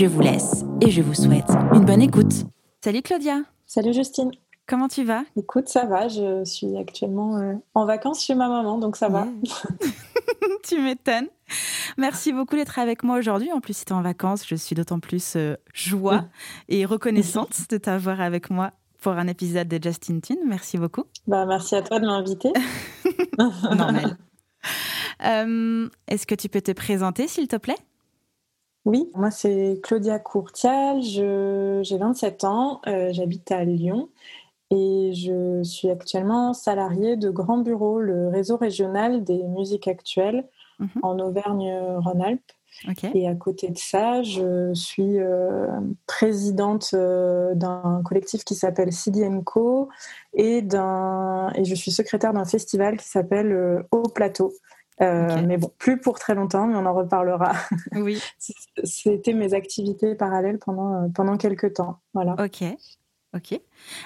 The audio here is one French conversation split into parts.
Je vous laisse et je vous souhaite une bonne écoute. Salut Claudia. Salut Justine. Comment tu vas? Écoute, ça va. Je suis actuellement euh, en vacances chez ma maman, donc ça va. tu m'étonnes. Merci beaucoup d'être avec moi aujourd'hui. En plus, si tu es en vacances, je suis d'autant plus euh, joie et reconnaissante de t'avoir avec moi pour un épisode de Justin Tin. Merci beaucoup. Bah, merci à toi de m'inviter. Normal. Euh, est-ce que tu peux te présenter, s'il te plaît? Oui, moi c'est Claudia Courtial, j'ai 27 ans, j'habite à Lyon et je suis actuellement salariée de Grand Bureau, le réseau régional des musiques actuelles mhm. en Auvergne-Rhône-Alpes. Et à côté de ça, je suis euh, présidente euh, d'un collectif qui s'appelle Co et, et je suis secrétaire d'un festival qui s'appelle euh, Au Plateau. Mais bon, plus pour très longtemps, mais on en reparlera. Oui. C'était mes activités parallèles pendant, pendant quelques temps. Voilà. Ok. Ok.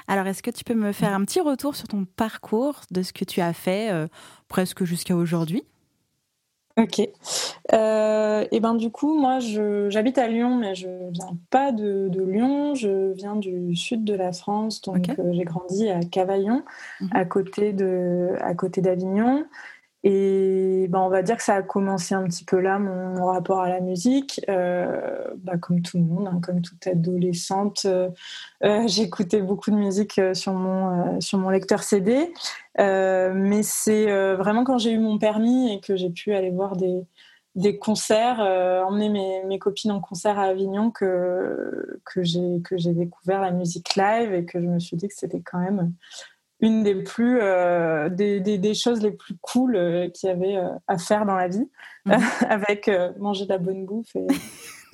Alors, est-ce que tu peux me faire un petit retour sur ton parcours de ce que tu as fait euh, presque jusqu'à aujourd'hui? Ok. Euh, et ben du coup, moi, j'habite à Lyon, mais je viens pas de, Lyon. Je viens du sud de la France, donc euh, j'ai grandi à Cavaillon, mhm. à côté de, à côté d'Avignon. Et ben, on va dire que ça a commencé un petit peu là, mon, rapport à la musique. Euh, bah, comme tout le monde, hein, comme toute adolescente, euh, euh, j'écoutais beaucoup de musique sur mon, sur mon lecteur CD. mais c'est vraiment quand j'ai eu mon permis et que j'ai pu aller voir des, des concerts, emmener mes, mes, copines en concert à Avignon, que, que j'ai découvert la musique live et que je me suis dit que c'était quand même une des plus euh, des, des, choses les plus cool euh, qu'il y avait euh, à faire dans la vie, mhm. avec manger de la bonne bouffe et,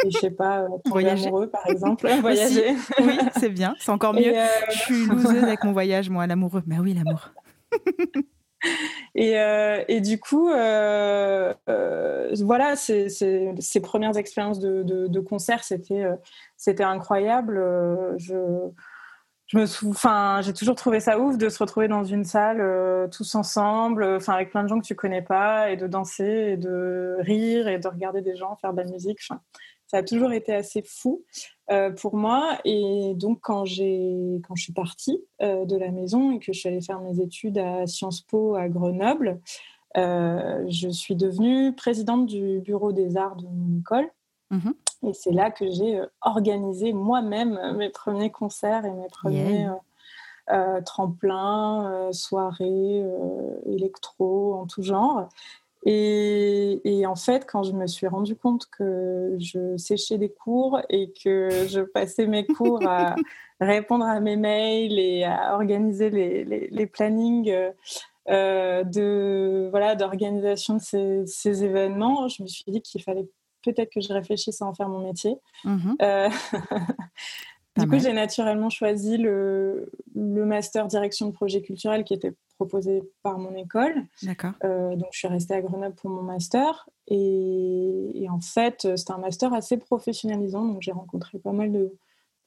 je sais pas, voyager amoureux par exemple, voyager. oui, c'est bien, c'est encore mieux. Je suis loseuse avec mon voyage, moi, l'amoureux. Mais oui, l'amour. et, et, du coup, voilà, ces, ces, premières expériences de, de, de concert, c'était c'était incroyable. je je me enfin, j'ai toujours trouvé ça ouf de se retrouver dans une salle euh, tous ensemble, euh, enfin avec plein de gens que tu connais pas, et de danser, et de rire, et de regarder des gens faire de la musique. Enfin, ça a toujours été assez fou euh, pour moi. Et donc quand j'ai, quand je suis partie de la maison et que je suis allée faire mes études à Sciences Po à Grenoble, je suis devenue présidente du bureau des arts de mon école. Mmh et c'est là que j'ai euh, organisé moi-même euh, mes premiers concerts et mes premiers euh, tremplins, soirées, électro, en tout genre. Et, et, en fait, quand je me suis rendu compte que je séchais des cours et que je passais mes cours à répondre à mes mails et à organiser les, les, les plannings de voilà d'organisation de ces, ces, événements, je me suis dit qu'il fallait peut-être que je réfléchisse à en faire mon métier. Mhm. Euh, du coup, j'ai naturellement choisi le, le, master direction de projet culturel qui était proposé par mon école. D'accord. Euh, donc, je suis restée à Grenoble pour mon master. Et, en fait, c'était un master assez professionnalisant. Donc, j'ai rencontré pas mal de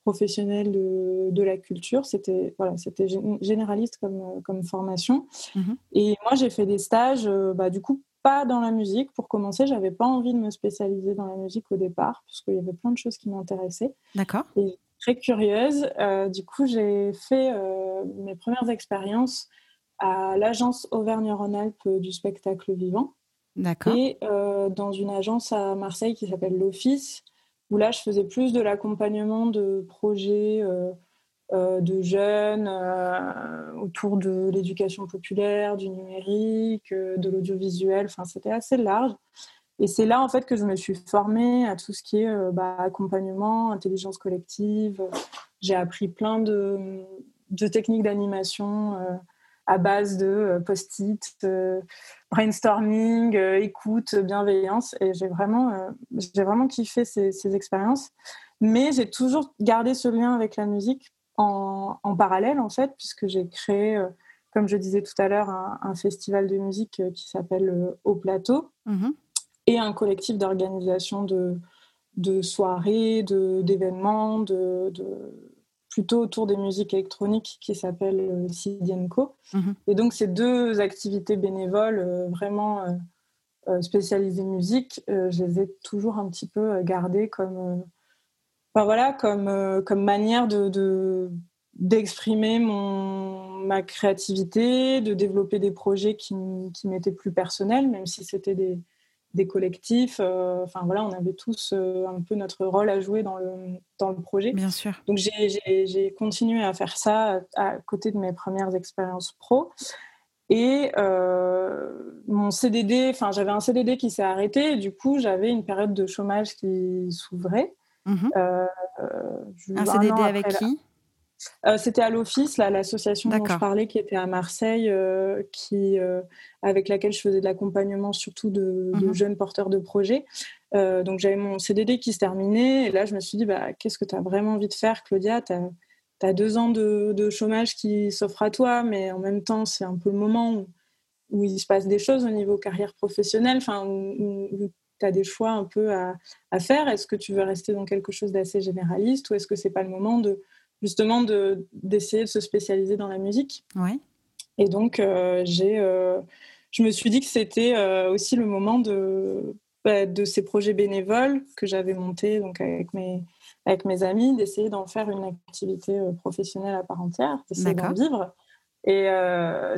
professionnels de, de la culture. C'était voilà, c'était généraliste comme, comme formation. Mhm. Et moi, j'ai fait des stages, euh, bah, du coup, pas dans la musique. Pour commencer, j'avais pas envie de me spécialiser dans la musique au départ, parce qu'il y avait plein de choses qui m'intéressaient. D'accord. Et très curieuse. Euh, du coup, j'ai fait euh, mes premières expériences à l'agence Auvergne-Rhône-Alpes du spectacle vivant. D'accord. Et euh, dans une agence à Marseille qui s'appelle l'Office, où là, je faisais plus de l'accompagnement de projets euh, de jeunes euh, autour de l'éducation populaire, du numérique, euh, de l'audiovisuel. Enfin, c'était assez large. Et c'est là en fait que je me suis formée à tout ce qui est bah, accompagnement, intelligence collective. J'ai appris plein de, de techniques d'animation à base de post-it, brainstorming, écoute, bienveillance. Et j'ai vraiment, j'ai vraiment kiffé ces, ces expériences. Mais j'ai toujours gardé ce lien avec la musique en, parallèle, en fait, puisque j'ai créé, comme je disais tout à l'heure, un, festival de musique qui s'appelle Au Plateau mmh et un collectif d'organisation de, de soirées, d'événements, de, plutôt autour des musiques électroniques qui s'appelle euh, Sidienco. Mhm. Et donc, ces deux activités bénévoles euh, vraiment euh, spécialisées musique, je les ai toujours un petit peu gardées comme, enfin, voilà, comme, comme manière de, d'exprimer mon ma créativité, de développer des projets qui, qui m'étaient plus personnels, même si c'était des, des collectifs. Euh, enfin voilà, on avait tous euh, un peu notre rôle à jouer dans le, dans le projet. Bien sûr. Donc j'ai continué à faire ça à, côté de mes premières expériences pro. Et euh, mon CDD, enfin j'avais un CDD qui s'est arrêté, et du coup j'avais une période de chômage qui s'ouvrait. Mhm. un CDD avec qui? Euh, c'était à l'Office, l'association dont je parlais, qui était à Marseille, euh, qui, euh, avec laquelle je faisais de l'accompagnement surtout de, mhm. jeunes porteurs de projets. donc j'avais mon CDD qui se terminait, et là je me suis dit, bah, qu'est-ce que tu as vraiment envie de faire, Claudia? Tu as, deux ans de, chômage qui s'offrent à toi, mais en même temps, c'est un peu le moment où, il se passe des choses au niveau carrière professionnelle, enfin, où, tu as des choix un peu à, à faire. Est-ce que tu veux rester dans quelque chose d'assez généraliste ou est-ce que c'est pas le moment de justement d'essayer de, se spécialiser dans la musique? Ouais. Et donc, euh, j'ai, euh, je me suis dit que c'était euh, aussi le moment de, bah, de ces projets bénévoles que j'avais montés donc avec, mes, avec mes amis, d'essayer d'en faire une activité professionnelle à part entière, d'essayer d'en vivre. Et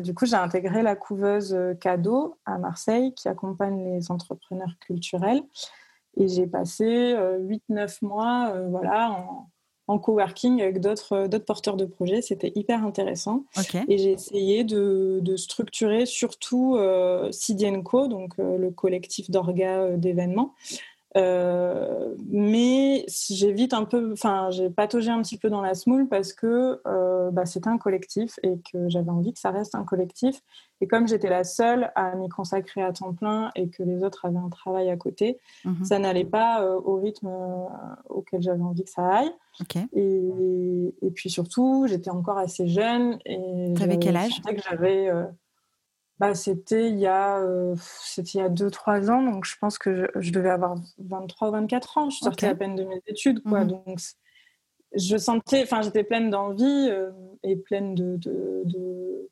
du coup, j'ai intégré la couveuse Cadeau à Marseille qui accompagne les entrepreneurs culturels. Et j'ai passé 8-9 mois voilà, en, en coworking avec d'autres euh, porteurs de projets. C'était hyper intéressant. Et j'ai essayé de, de, structurer surtout euh, Sidienco, donc euh, le collectif d'orgas euh, d'événements, euh, mais j'ai vite un peu, enfin, j'ai pataugé un petit peu dans la smoule parce que euh, bah, c'était un collectif et que j'avais envie que ça reste un collectif. Et comme j'étais la seule à m'y consacrer à temps plein et que les autres avaient un travail à côté, mhm. ça n'allait pas euh, au rythme auquel j'avais envie que ça aille. Et, et, puis surtout, j'étais encore assez jeune et avais quel âge? que j'avais bah, c'était il y a euh, c'était il y a 2 3 ans donc je pense que je, devais avoir 23 ou 24 ans je sortais à peine de mes études quoi mhm. donc je sentais enfin j'étais pleine d'envie euh, et pleine de de,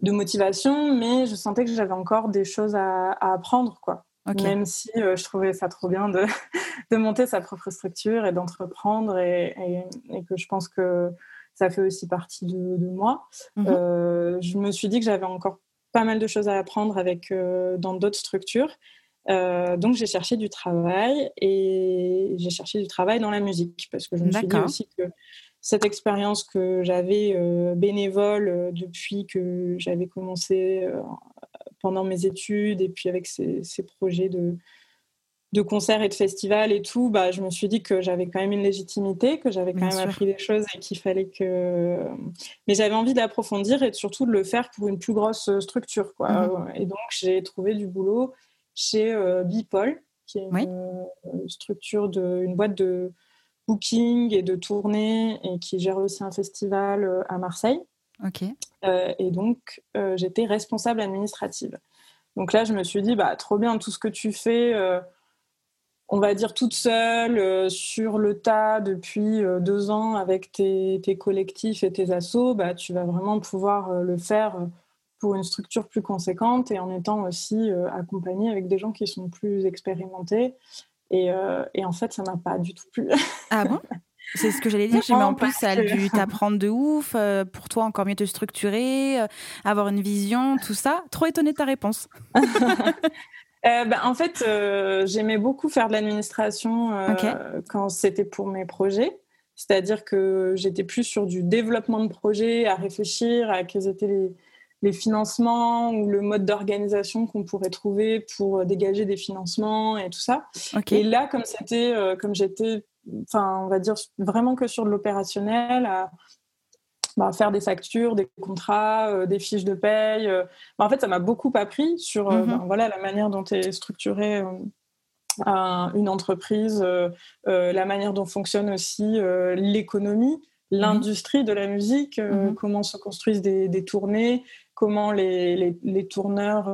de motivation mais je sentais que j'avais encore des choses à, apprendre quoi même si euh, je trouvais ça trop bien de, de monter sa propre structure et d'entreprendre et, et, que je pense que ça fait aussi partie de, de moi. Mhm. je me suis dit que j'avais encore pas mal de choses à apprendre avec, euh, dans d'autres structures. Euh, donc j'ai cherché du travail et j'ai cherché du travail dans la musique parce que je me suis dit aussi que cette expérience que j'avais euh, bénévole depuis que j'avais commencé pendant mes études et puis avec ces projets de, de concerts et de festivals et tout, bah, je me suis dit que j'avais quand même une légitimité, que j'avais quand même appris des choses et qu'il fallait que. Mais j'avais envie d'approfondir et surtout de le faire pour une plus grosse structure. Quoi. Mhm. Et donc, j'ai trouvé du boulot chez euh, Bipol, qui est une euh, structure, de, une boîte de booking et de tournée et qui gère aussi un festival euh, à Marseille. Ok. et donc, j'étais responsable administrative. Donc là, je me suis dit, bah, trop bien, tout ce que tu fais on va dire, toute seule, euh, sur le tas depuis euh, deux ans avec tes, collectifs et tes assos, bah, tu vas vraiment pouvoir euh, le faire pour une structure plus conséquente et en étant aussi accompagné avec des gens qui sont plus expérimentés. Et, en fait, ça m'a pas du tout plu. Ah bon? C'est ce que j'allais dire. Mais en plus, ça a dû t'apprendre de ouf. pour toi, encore mieux te structurer, avoir une vision, tout ça. Trop étonnée de ta réponse. Euh, ben, en fait, euh, j'aimais beaucoup faire de l'administration euh, quand c'était pour mes projets. C'est-à-dire que j'étais plus sur du développement de projet, à réfléchir à quels étaient les, les financements ou le mode d'organisation qu'on pourrait trouver pour dégager des financements et tout ça. Et là, comme c'était, comme j'étais, enfin, on va dire vraiment que sur de l'opérationnel, à bah, faire des factures, des contrats, euh, des fiches de paye. Euh. Bah, en fait, ça m'a beaucoup appris sur euh, mhm. ben, voilà, la manière dont est structurée une entreprise, la manière dont fonctionne aussi l'économie, mhm. l'industrie de la musique, mhm. comment se construisent des, tournées, comment les, les tourneurs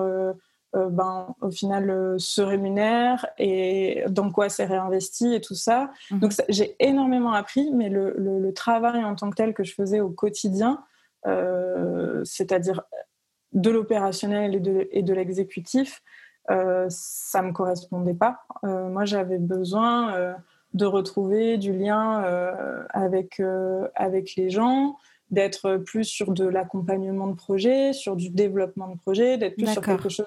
euh, ben, au final euh, se rémunère et dans quoi c'est réinvesti et tout ça. Mhm. Donc j'ai énormément appris, mais le, le, travail en tant que tel que je faisais au quotidien, euh, c'est-à-dire de l'opérationnel et de, et de l'exécutif, ça me correspondait pas. moi, j'avais besoin de retrouver du lien avec, avec les gens, d'être plus sur de l'accompagnement de projet, sur du développement de projet, d'être plus sur quelque chose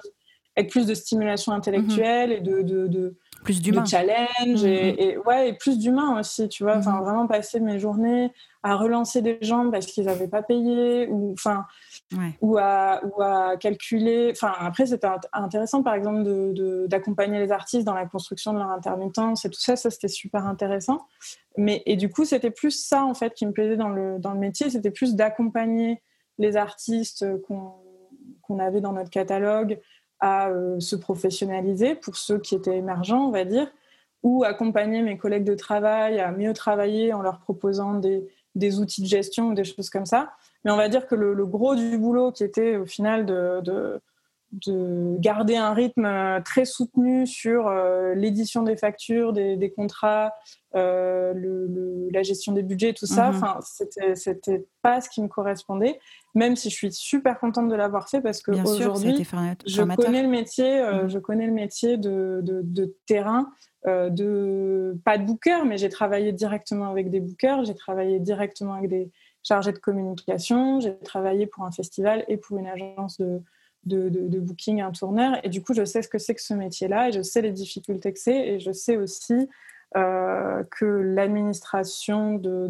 avec plus de stimulation intellectuelle et de, de, de plus d'humain, challenge et, mhm. et, ouais et plus d'humain aussi, tu vois. Enfin, mhm. vraiment passer mes journées à relancer des gens parce qu'ils n'avaient pas payé ou enfin ou à ou à calculer. Enfin, après c'était intéressant par exemple de d'accompagner les artistes dans la construction de leur intermittence et tout ça, ça c'était super intéressant. Mais et du coup c'était plus ça en fait qui me plaisait dans le dans le métier, c'était plus d'accompagner les artistes qu'on qu'on avait dans notre catalogue à euh, se professionnaliser pour ceux qui étaient émergents, on va dire, ou accompagner mes collègues de travail à mieux travailler en leur proposant des, des outils de gestion ou des choses comme ça. Mais on va dire que le, gros du boulot qui était au final de, de, de garder un rythme euh, très soutenu sur euh, l'édition des factures, des, des contrats, euh, le, la gestion des budgets, tout ça. Mhm. Enfin, c'était, c'était pas ce qui me correspondait. Même si je suis super contente de l'avoir fait parce que aujourd'hui, je connais le métier, euh, mhm. je connais le métier de, de, de terrain, de pas de booker, mais j'ai travaillé directement avec des bookers, j'ai travaillé directement avec des chargés de communication, j'ai travaillé pour un festival et pour une agence de, de, de, booking, un tourneur. Et du coup, je sais ce que c'est que ce métier-là et je sais les difficultés que c'est et je sais aussi euh, que l'administration de,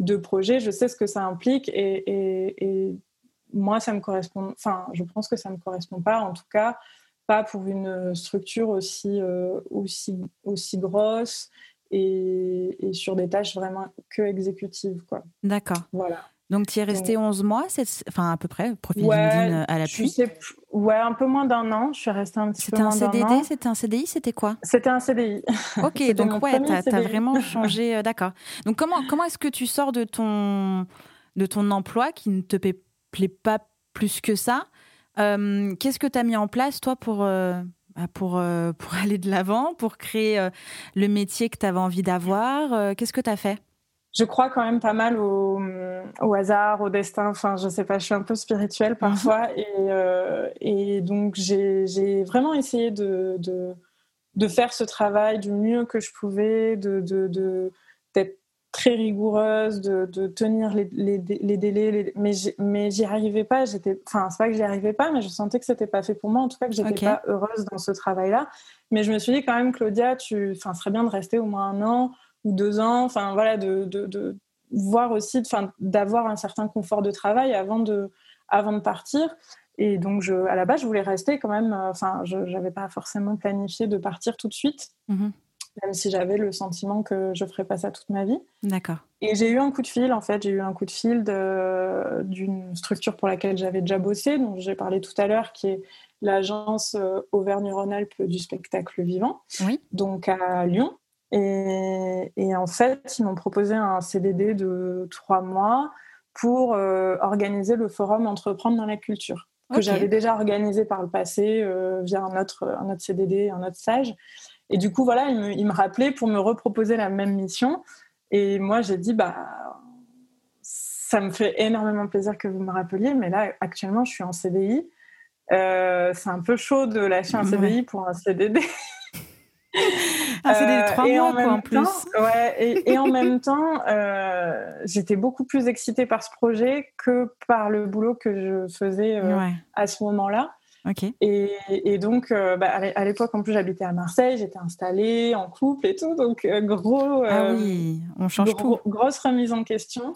de, projets, je sais ce que ça implique et, et, moi, ça me correspond, enfin, je pense que ça ne me correspond pas, en tout cas, pas pour une structure aussi, euh, aussi, aussi grosse et, et, sur des tâches vraiment que exécutives. D'accord. Voilà. Donc, tu es resté 11 mois, enfin à peu près, profil LinkedIn euh, à l'appui Ouais, un peu moins d'un an. Je suis restée un petit peu moins d'un an. C'était un CDD C'était un CDI C'était quoi? C'était un CDI. Ok, donc ouais, tu as, vraiment changé. Euh, d'accord. Donc, comment, comment est-ce que tu sors de ton, de ton emploi qui ne te plaît pas plus que ça? Euh, Qu'est-ce que tu as mis en place, toi, pour. Bah, pour, pour aller de l'avant, pour créer le métier que tu avais envie d'avoir? Qu'est-ce que tu as fait? Je crois quand même pas mal au, au, hasard, au destin. Enfin, je sais pas, je suis un peu spirituelle mhm. parfois. et, euh, et, donc, j'ai vraiment essayé de, de, de, faire ce travail du mieux que je pouvais, d'être de, de, très rigoureuse, de, tenir les, les, les délais. mais mais j'y arrivais pas. J'étais, enfin, c'est pas que j'y arrivais pas, mais je sentais que c'était pas fait pour moi. En tout cas, que j'étais pas heureuse dans ce travail-là. Mais je me suis dit quand même, Claudia, tu, enfin, ce serait bien de rester au moins un an ou deux ans, enfin voilà, de, de, voir aussi, enfin d'avoir un certain confort de travail avant de, avant de partir. Et donc, je, à la base, je voulais rester quand même. Euh, enfin, je n'avais pas forcément planifié de partir tout de suite, mhm. même si j'avais le sentiment que je ferais pas ça toute ma vie. D'accord. Et j'ai eu un coup de fil, en fait. J'ai eu un coup de fil d'une structure pour laquelle j'avais déjà bossé, dont j'ai parlé tout à l'heure, qui est l'agence euh, Auvergne-Rhône-Alpes du spectacle vivant, oui. donc à Lyon. Et, en fait, ils m'ont proposé un CDD de trois mois pour euh, organiser le forum Entreprendre dans la culture, que j'avais déjà organisé par le passé euh, via un autre, un autre CDD, un autre stage. Et du coup, voilà, ils me, il me rappelaient pour me reproposer la même mission. Et moi, j'ai dit, bah, ça me fait énormément plaisir que vous me rappeliez, mais là, actuellement, je suis en CDI. Euh, c'est un peu chaud de lâcher un CDI pour un CDD. Ah, c'est des trois mois, quoi, en plus. ouais, et, en même temps, euh, j'étais beaucoup plus excitée par ce projet que par le boulot que je faisais euh, à ce moment-là. Et, donc, euh, bah, à l'époque, en plus, j'habitais à Marseille, j'étais installée en couple et tout, donc gros, ah oui, on change tout. grosse remise en question.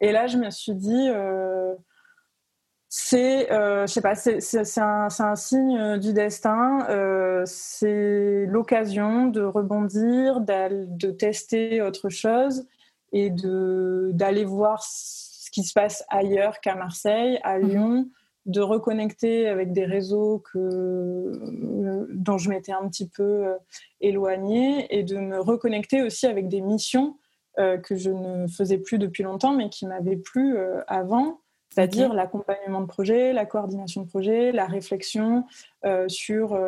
Et là, je me suis dit, c'est, euh, je sais pas, c'est un, un, signe euh, du destin. Euh, c'est l'occasion de rebondir, de tester autre chose et de d'aller voir ce qui se passe ailleurs qu'à Marseille, à mhm. Lyon, de reconnecter avec des réseaux que, dont je m'étais un petit peu éloignée et de me reconnecter aussi avec des missions euh, que je ne faisais plus depuis longtemps mais qui m'avaient plu avant, c'est-à-dire l'accompagnement de projet, la coordination de projet, la réflexion sur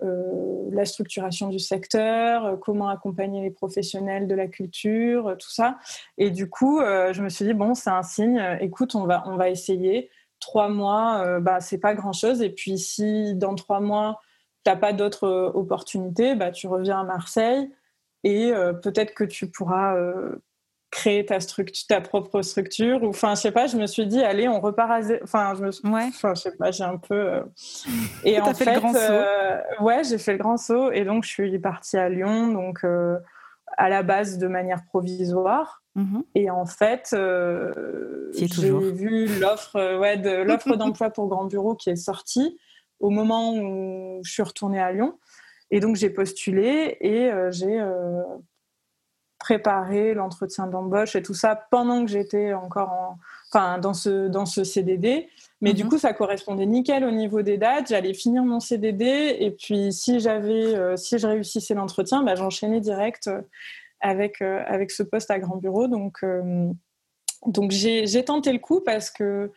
la structuration du secteur, comment accompagner les professionnels de la culture, tout ça. Et du coup, je me suis dit, bon, c'est un signe, écoute, on va, on va essayer trois mois, euh, bah, c'est pas grand-chose. Et puis, si dans trois mois, tu n'as pas d'autres euh, opportunités, bah, tu reviens à Marseille et euh, peut-être que tu pourras créer ta structure, ta propre structure. Ou, enfin, je sais pas, je me suis dit, allez, on repart à Enfin, je me ouais. enfin, je sais pas, j'ai un peu. Et en fait, fait le grand saut. ouais, j'ai fait le grand saut et donc je suis partie à Lyon, donc à la base de manière provisoire. Mhm. Et en fait, euh, j'ai vu l'offre euh, ouais, de l'offre d'emploi pour Grand Bureau qui est sortie au moment où je suis retournée à Lyon. Et donc j'ai postulé et euh, j'ai préparé l'entretien d'embauche et tout ça pendant que j'étais encore en, enfin, dans, ce, dans ce CDD. Mais du mhm. coup, ça correspondait nickel au niveau des dates. J'allais finir mon CDD et puis si j'avais, si je réussissais l'entretien, bah, j'enchaînais direct avec, euh, avec ce poste à grand bureau. Donc, euh, donc j'ai tenté le coup parce que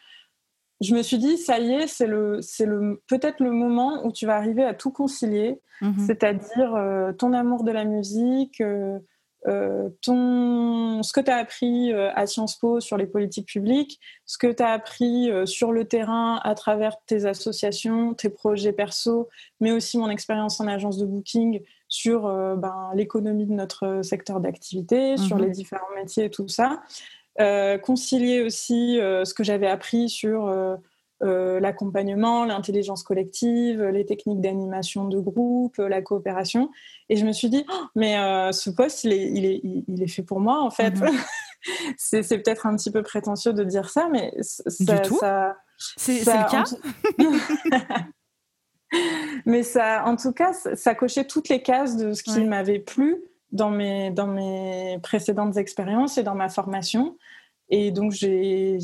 je me suis dit, ça y est, c'est le, le, peut-être le moment où tu vas arriver à tout concilier, mhm. c'est-à-dire euh, ton amour de la musique, ton, ce que tu as appris à Sciences Po sur les politiques publiques, ce que tu as appris sur le terrain à travers tes associations, tes projets perso, mais aussi mon expérience en agence de booking sur euh, ben, l'économie de notre secteur d'activité, sur mhm. les différents métiers et tout ça. Euh, concilier aussi euh, ce que j'avais appris sur l'accompagnement, l'intelligence collective, les techniques d'animation de groupe, la coopération. Et je me suis dit, oh, mais ce poste, il est, il, est, il est, fait pour moi, en fait. Mhm. c'est peut-être un petit peu prétentieux de dire ça, mais ça, tout. c'est le cas. Mais ça, en tout cas, ça cochait toutes les cases de ce qui m'avait plu dans mes, dans mes précédentes expériences et dans ma formation. Et donc, j'ai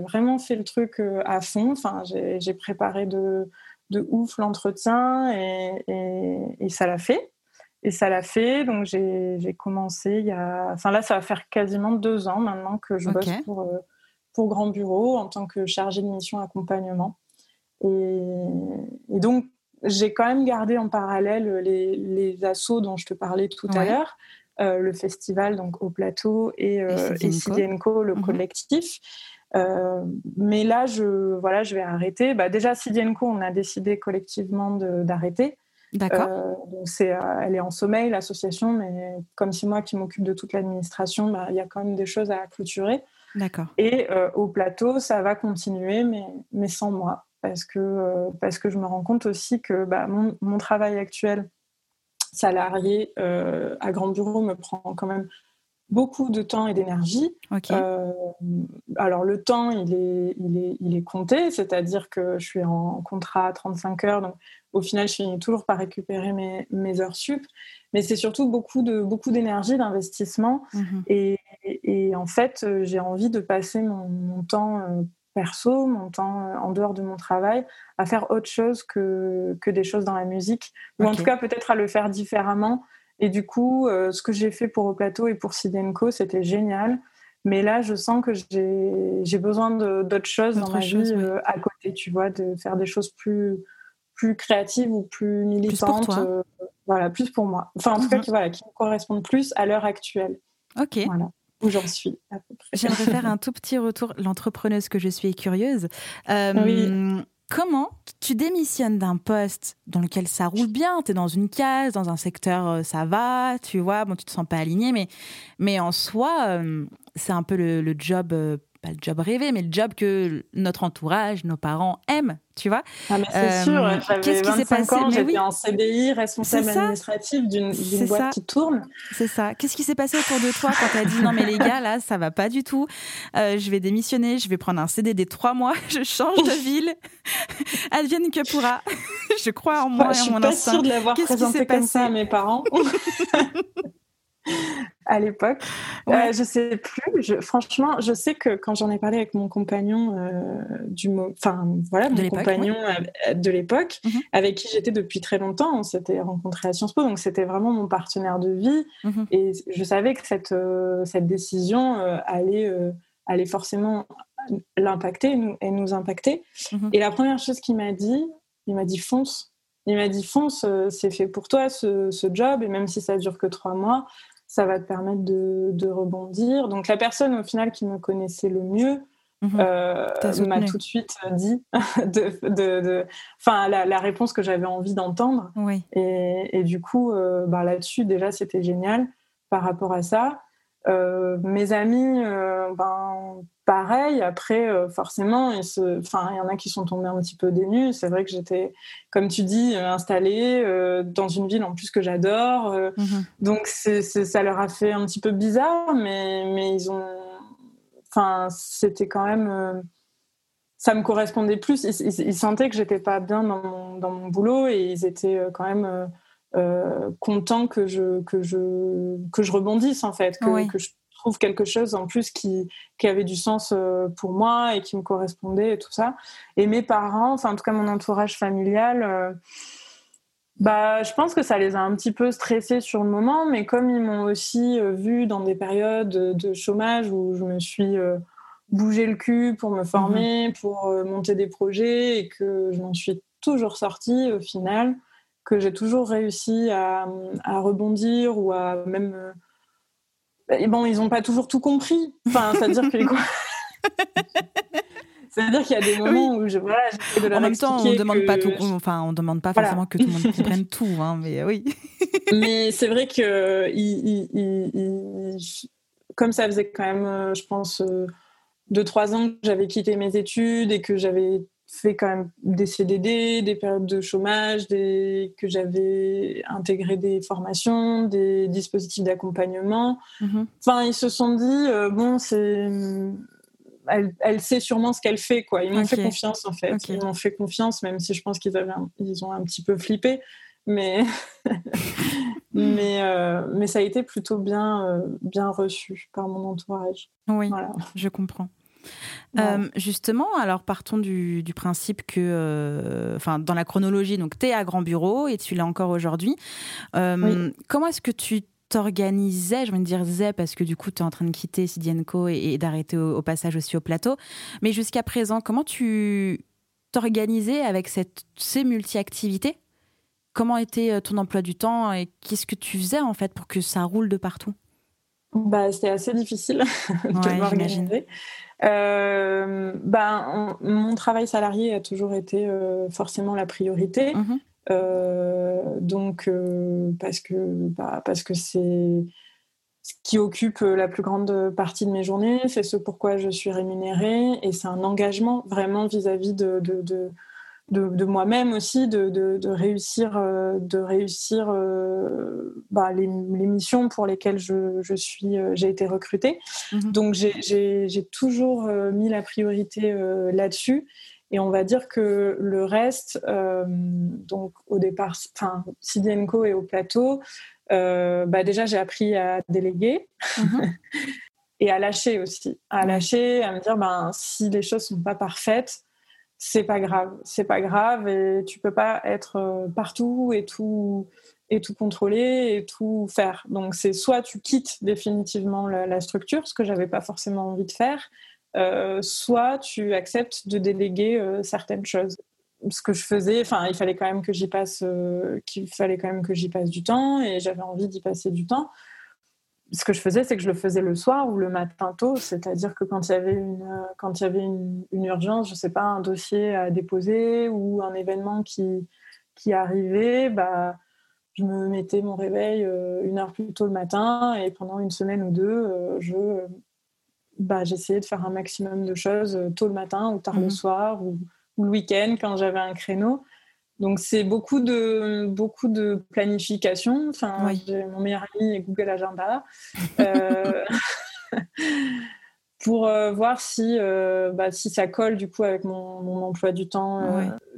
vraiment fait le truc euh, à fond. Enfin, j'ai préparé de, de ouf l'entretien et, et, ça l'a fait. Et ça l'a fait. Donc, j'ai commencé il y a. Enfin, là, ça va faire quasiment deux ans maintenant que je bosse pour, euh, pour Grand Bureau en tant que chargée de mission accompagnement. Et, donc, j'ai quand même gardé en parallèle les, les assauts dont je te parlais tout à l'heure, euh, le festival donc au plateau et, euh, et le mhm. collectif. Euh, mais là, je, voilà, je vais arrêter. Bah, déjà, Sidienco, on a décidé collectivement d'arrêter. D'accord. c'est, elle est en sommeil, l'association, mais comme c'est moi qui m'occupe de toute l'administration, bah, il y a quand même des choses à clôturer. D'accord. Et au plateau, ça va continuer, mais, mais sans moi parce que, euh, parce que je me rends compte aussi que bah, mon, mon, travail actuel salarié euh, à grand bureau me prend quand même beaucoup de temps et d'énergie. Euh, alors le temps, il est, il est, il est compté, c'est-à-dire que je suis en contrat à 35 heures, donc au final, je finis toujours par récupérer mes, mes heures sup. Mais c'est surtout beaucoup de beaucoup d'énergie, d'investissement. Mhm. Et, et, en fait, j'ai envie de passer mon, mon temps perso, mon temps euh, en dehors de mon travail, à faire autre chose que, que des choses dans la musique, ou en tout cas peut-être à le faire différemment. Et du coup, euh, ce que j'ai fait pour Au Plateau et pour Sidenco, c'était génial. Mais là, je sens que j'ai besoin d'autres choses dans ma vie euh, à côté, tu vois, de faire des choses plus, plus créatives ou plus militantes. voilà, plus pour moi. Enfin, en tout cas, mhm. qui, voilà, qui me correspondent plus à l'heure actuelle. Ok. Voilà où j'en suis à peu près. J'aimerais faire un tout petit retour. L'entrepreneuse que je suis est curieuse. Euh, comment tu démissionnes d'un poste dans lequel ça roule bien, tu es dans une case, dans un secteur, euh, ça va, tu vois, bon, tu te sens pas aligné, mais, mais en soi, euh, c'est un peu le, job pas le job rêvé, mais le job que notre entourage, nos parents aiment, tu vois. Ah mais c'est sûr, euh, j'avais 25 ans, j'étais en CDI, responsable administratif d'une boîte qui tourne. C'est ça. Qu'est-ce qui s'est passé autour de toi quand tu as dit non mais les gars, là, ça va pas du tout, euh, je vais démissionner, je vais prendre un CDD trois mois, je change de ville, advienne que pourra. je crois en moi et en mon instinct. Je suis pas sûre de l'avoir présenté comme ça à mes parents. À l'époque. Ouais. Euh, je sais plus. Je, franchement, je sais que quand j'en ai parlé avec mon compagnon euh, du, enfin voilà, mon compagnon euh, de l'époque, mhm. avec qui j'étais depuis très longtemps, on s'était rencontrés à Sciences Po, donc c'était vraiment mon partenaire de vie, mhm. et je savais que cette cette décision allait allait forcément l'impacter et nous, et nous impacter. Mhm. Et la première chose qu'il m'a dit, il m'a dit fonce. Il m'a dit fonce, c'est fait pour toi ce, ce, job et même si ça dure que trois mois, ça va te permettre de, rebondir. Donc la personne au final qui me connaissait le mieux mhm. euh, m'a tout de suite dit de, la, réponse que j'avais envie d'entendre. Et, du coup, euh, bah, là-dessus déjà c'était génial par rapport à ça. Euh, mes amis, ben, pareil. Après, euh, forcément, il, y en a qui sont tombés un petit peu dénus. C'est vrai que j'étais, comme tu dis, euh, installée euh, dans une ville en plus que j'adore. Mhm. Donc, ça leur a fait un petit peu bizarre, mais, mais ils ont. Enfin, c'était quand même. ça me correspondait plus. Ils, sentaient que j'étais pas bien dans mon, dans mon, boulot et ils étaient quand même. Contents que je que je que je rebondisse en fait que, que je trouve quelque chose en plus qui, qui avait du sens euh, pour moi et qui me correspondait et tout ça. Et mes parents, enfin en tout cas mon entourage familial, euh, bah, je pense que ça les a un petit peu stressés sur le moment, mais comme ils m'ont aussi euh, vu dans des périodes de chômage où je me suis bougé le cul pour me former, mhm. pour monter des projets et que je m'en suis toujours sortie au final, que j'ai toujours réussi à, à, rebondir ou à même et bon, ils n'ont pas toujours tout compris. Enfin, c'est-à-dire que C'est-à-dire qu'il y a des moments où je, voilà, de leur En même temps, on ne demande pas tout, enfin, on demande pas forcément que tout le monde comprenne tout, hein, mais oui. mais c'est vrai que, comme ça faisait quand même, euh, je pense, euh, deux trois ans que j'avais quitté mes études et que j'avais fait quand même des CDD, des périodes de chômage, des... que j'avais intégré des formations, des dispositifs d'accompagnement. Mhm. Enfin, ils se sont dit, euh, bon, c'est. Elle, elle, sait sûrement ce qu'elle fait, quoi. Ils m'ont fait confiance, en fait. Ils m'ont fait confiance, même si je pense qu'ils avaient ils ont un petit peu flippé. Mais, mais, euh, mais ça a été plutôt bien, euh, bien reçu par mon entourage. Oui, je comprends. Euh, justement, alors partons du, principe que, euh, enfin, dans la chronologie, donc tu es à Grand Bureau et tu l'es encore aujourd'hui. Euh, comment est-ce que tu t'organisais, je vais dire zé parce que du coup tu es en train de quitter Sidienco et, d'arrêter au, passage aussi au plateau, mais jusqu'à présent, comment tu t'organisais avec cette, ces multi-activités? Comment était ton emploi du temps et qu'est-ce que tu faisais en fait pour que ça roule de partout? Bah, C'était assez difficile de m'organiser. Euh, ben, mon travail salarié a toujours été euh, forcément la priorité. Mhm. Euh, donc, parce que bah, parce que c'est ce qui occupe la plus grande partie de mes journées, c'est ce pourquoi je suis rémunérée et c'est un engagement vraiment vis-à-vis de, de de, moi-même aussi, de, de, réussir, de réussir euh, euh, bah, les, missions pour lesquelles je, je suis, euh, j'ai été recrutée. Mhm. Donc j'ai toujours mis la priorité là-dessus. Et on va dire que le reste, donc au départ, enfin, Sidienco et au plateau, bah déjà j'ai appris à déléguer. Mhm. et à lâcher aussi, à lâcher, à me dire ben, si les choses sont pas parfaites, c'est pas grave, c'est pas grave et tu peux pas être euh, partout et tout et tout contrôler et tout faire. Donc c'est soit tu quittes définitivement la, structure, ce que j'avais pas forcément envie de faire, euh, soit tu acceptes de déléguer euh, certaines choses. Ce que je faisais, enfin il fallait quand même que j'y passe, qu'il fallait quand même que j'y passe du temps et j'avais envie d'y passer du temps ce que je faisais, c'est que je le faisais le soir ou le matin tôt, c'est-à-dire que quand il y avait une, quand il y avait une, urgence, je sais pas, un dossier à déposer ou un événement qui, qui arrivait, bah, je me mettais mon réveil euh, une heure plus tôt le matin et pendant une semaine ou deux, euh, je, bah, j'essayais de faire un maximum de choses euh, tôt le matin ou tard le mmh soir ou, ou le week-end quand j'avais un créneau. Donc c'est beaucoup de beaucoup de planification. Enfin, mon meilleur ami est Google Agenda euh, pour euh, voir si euh, bah, si ça colle du coup avec mon, emploi du temps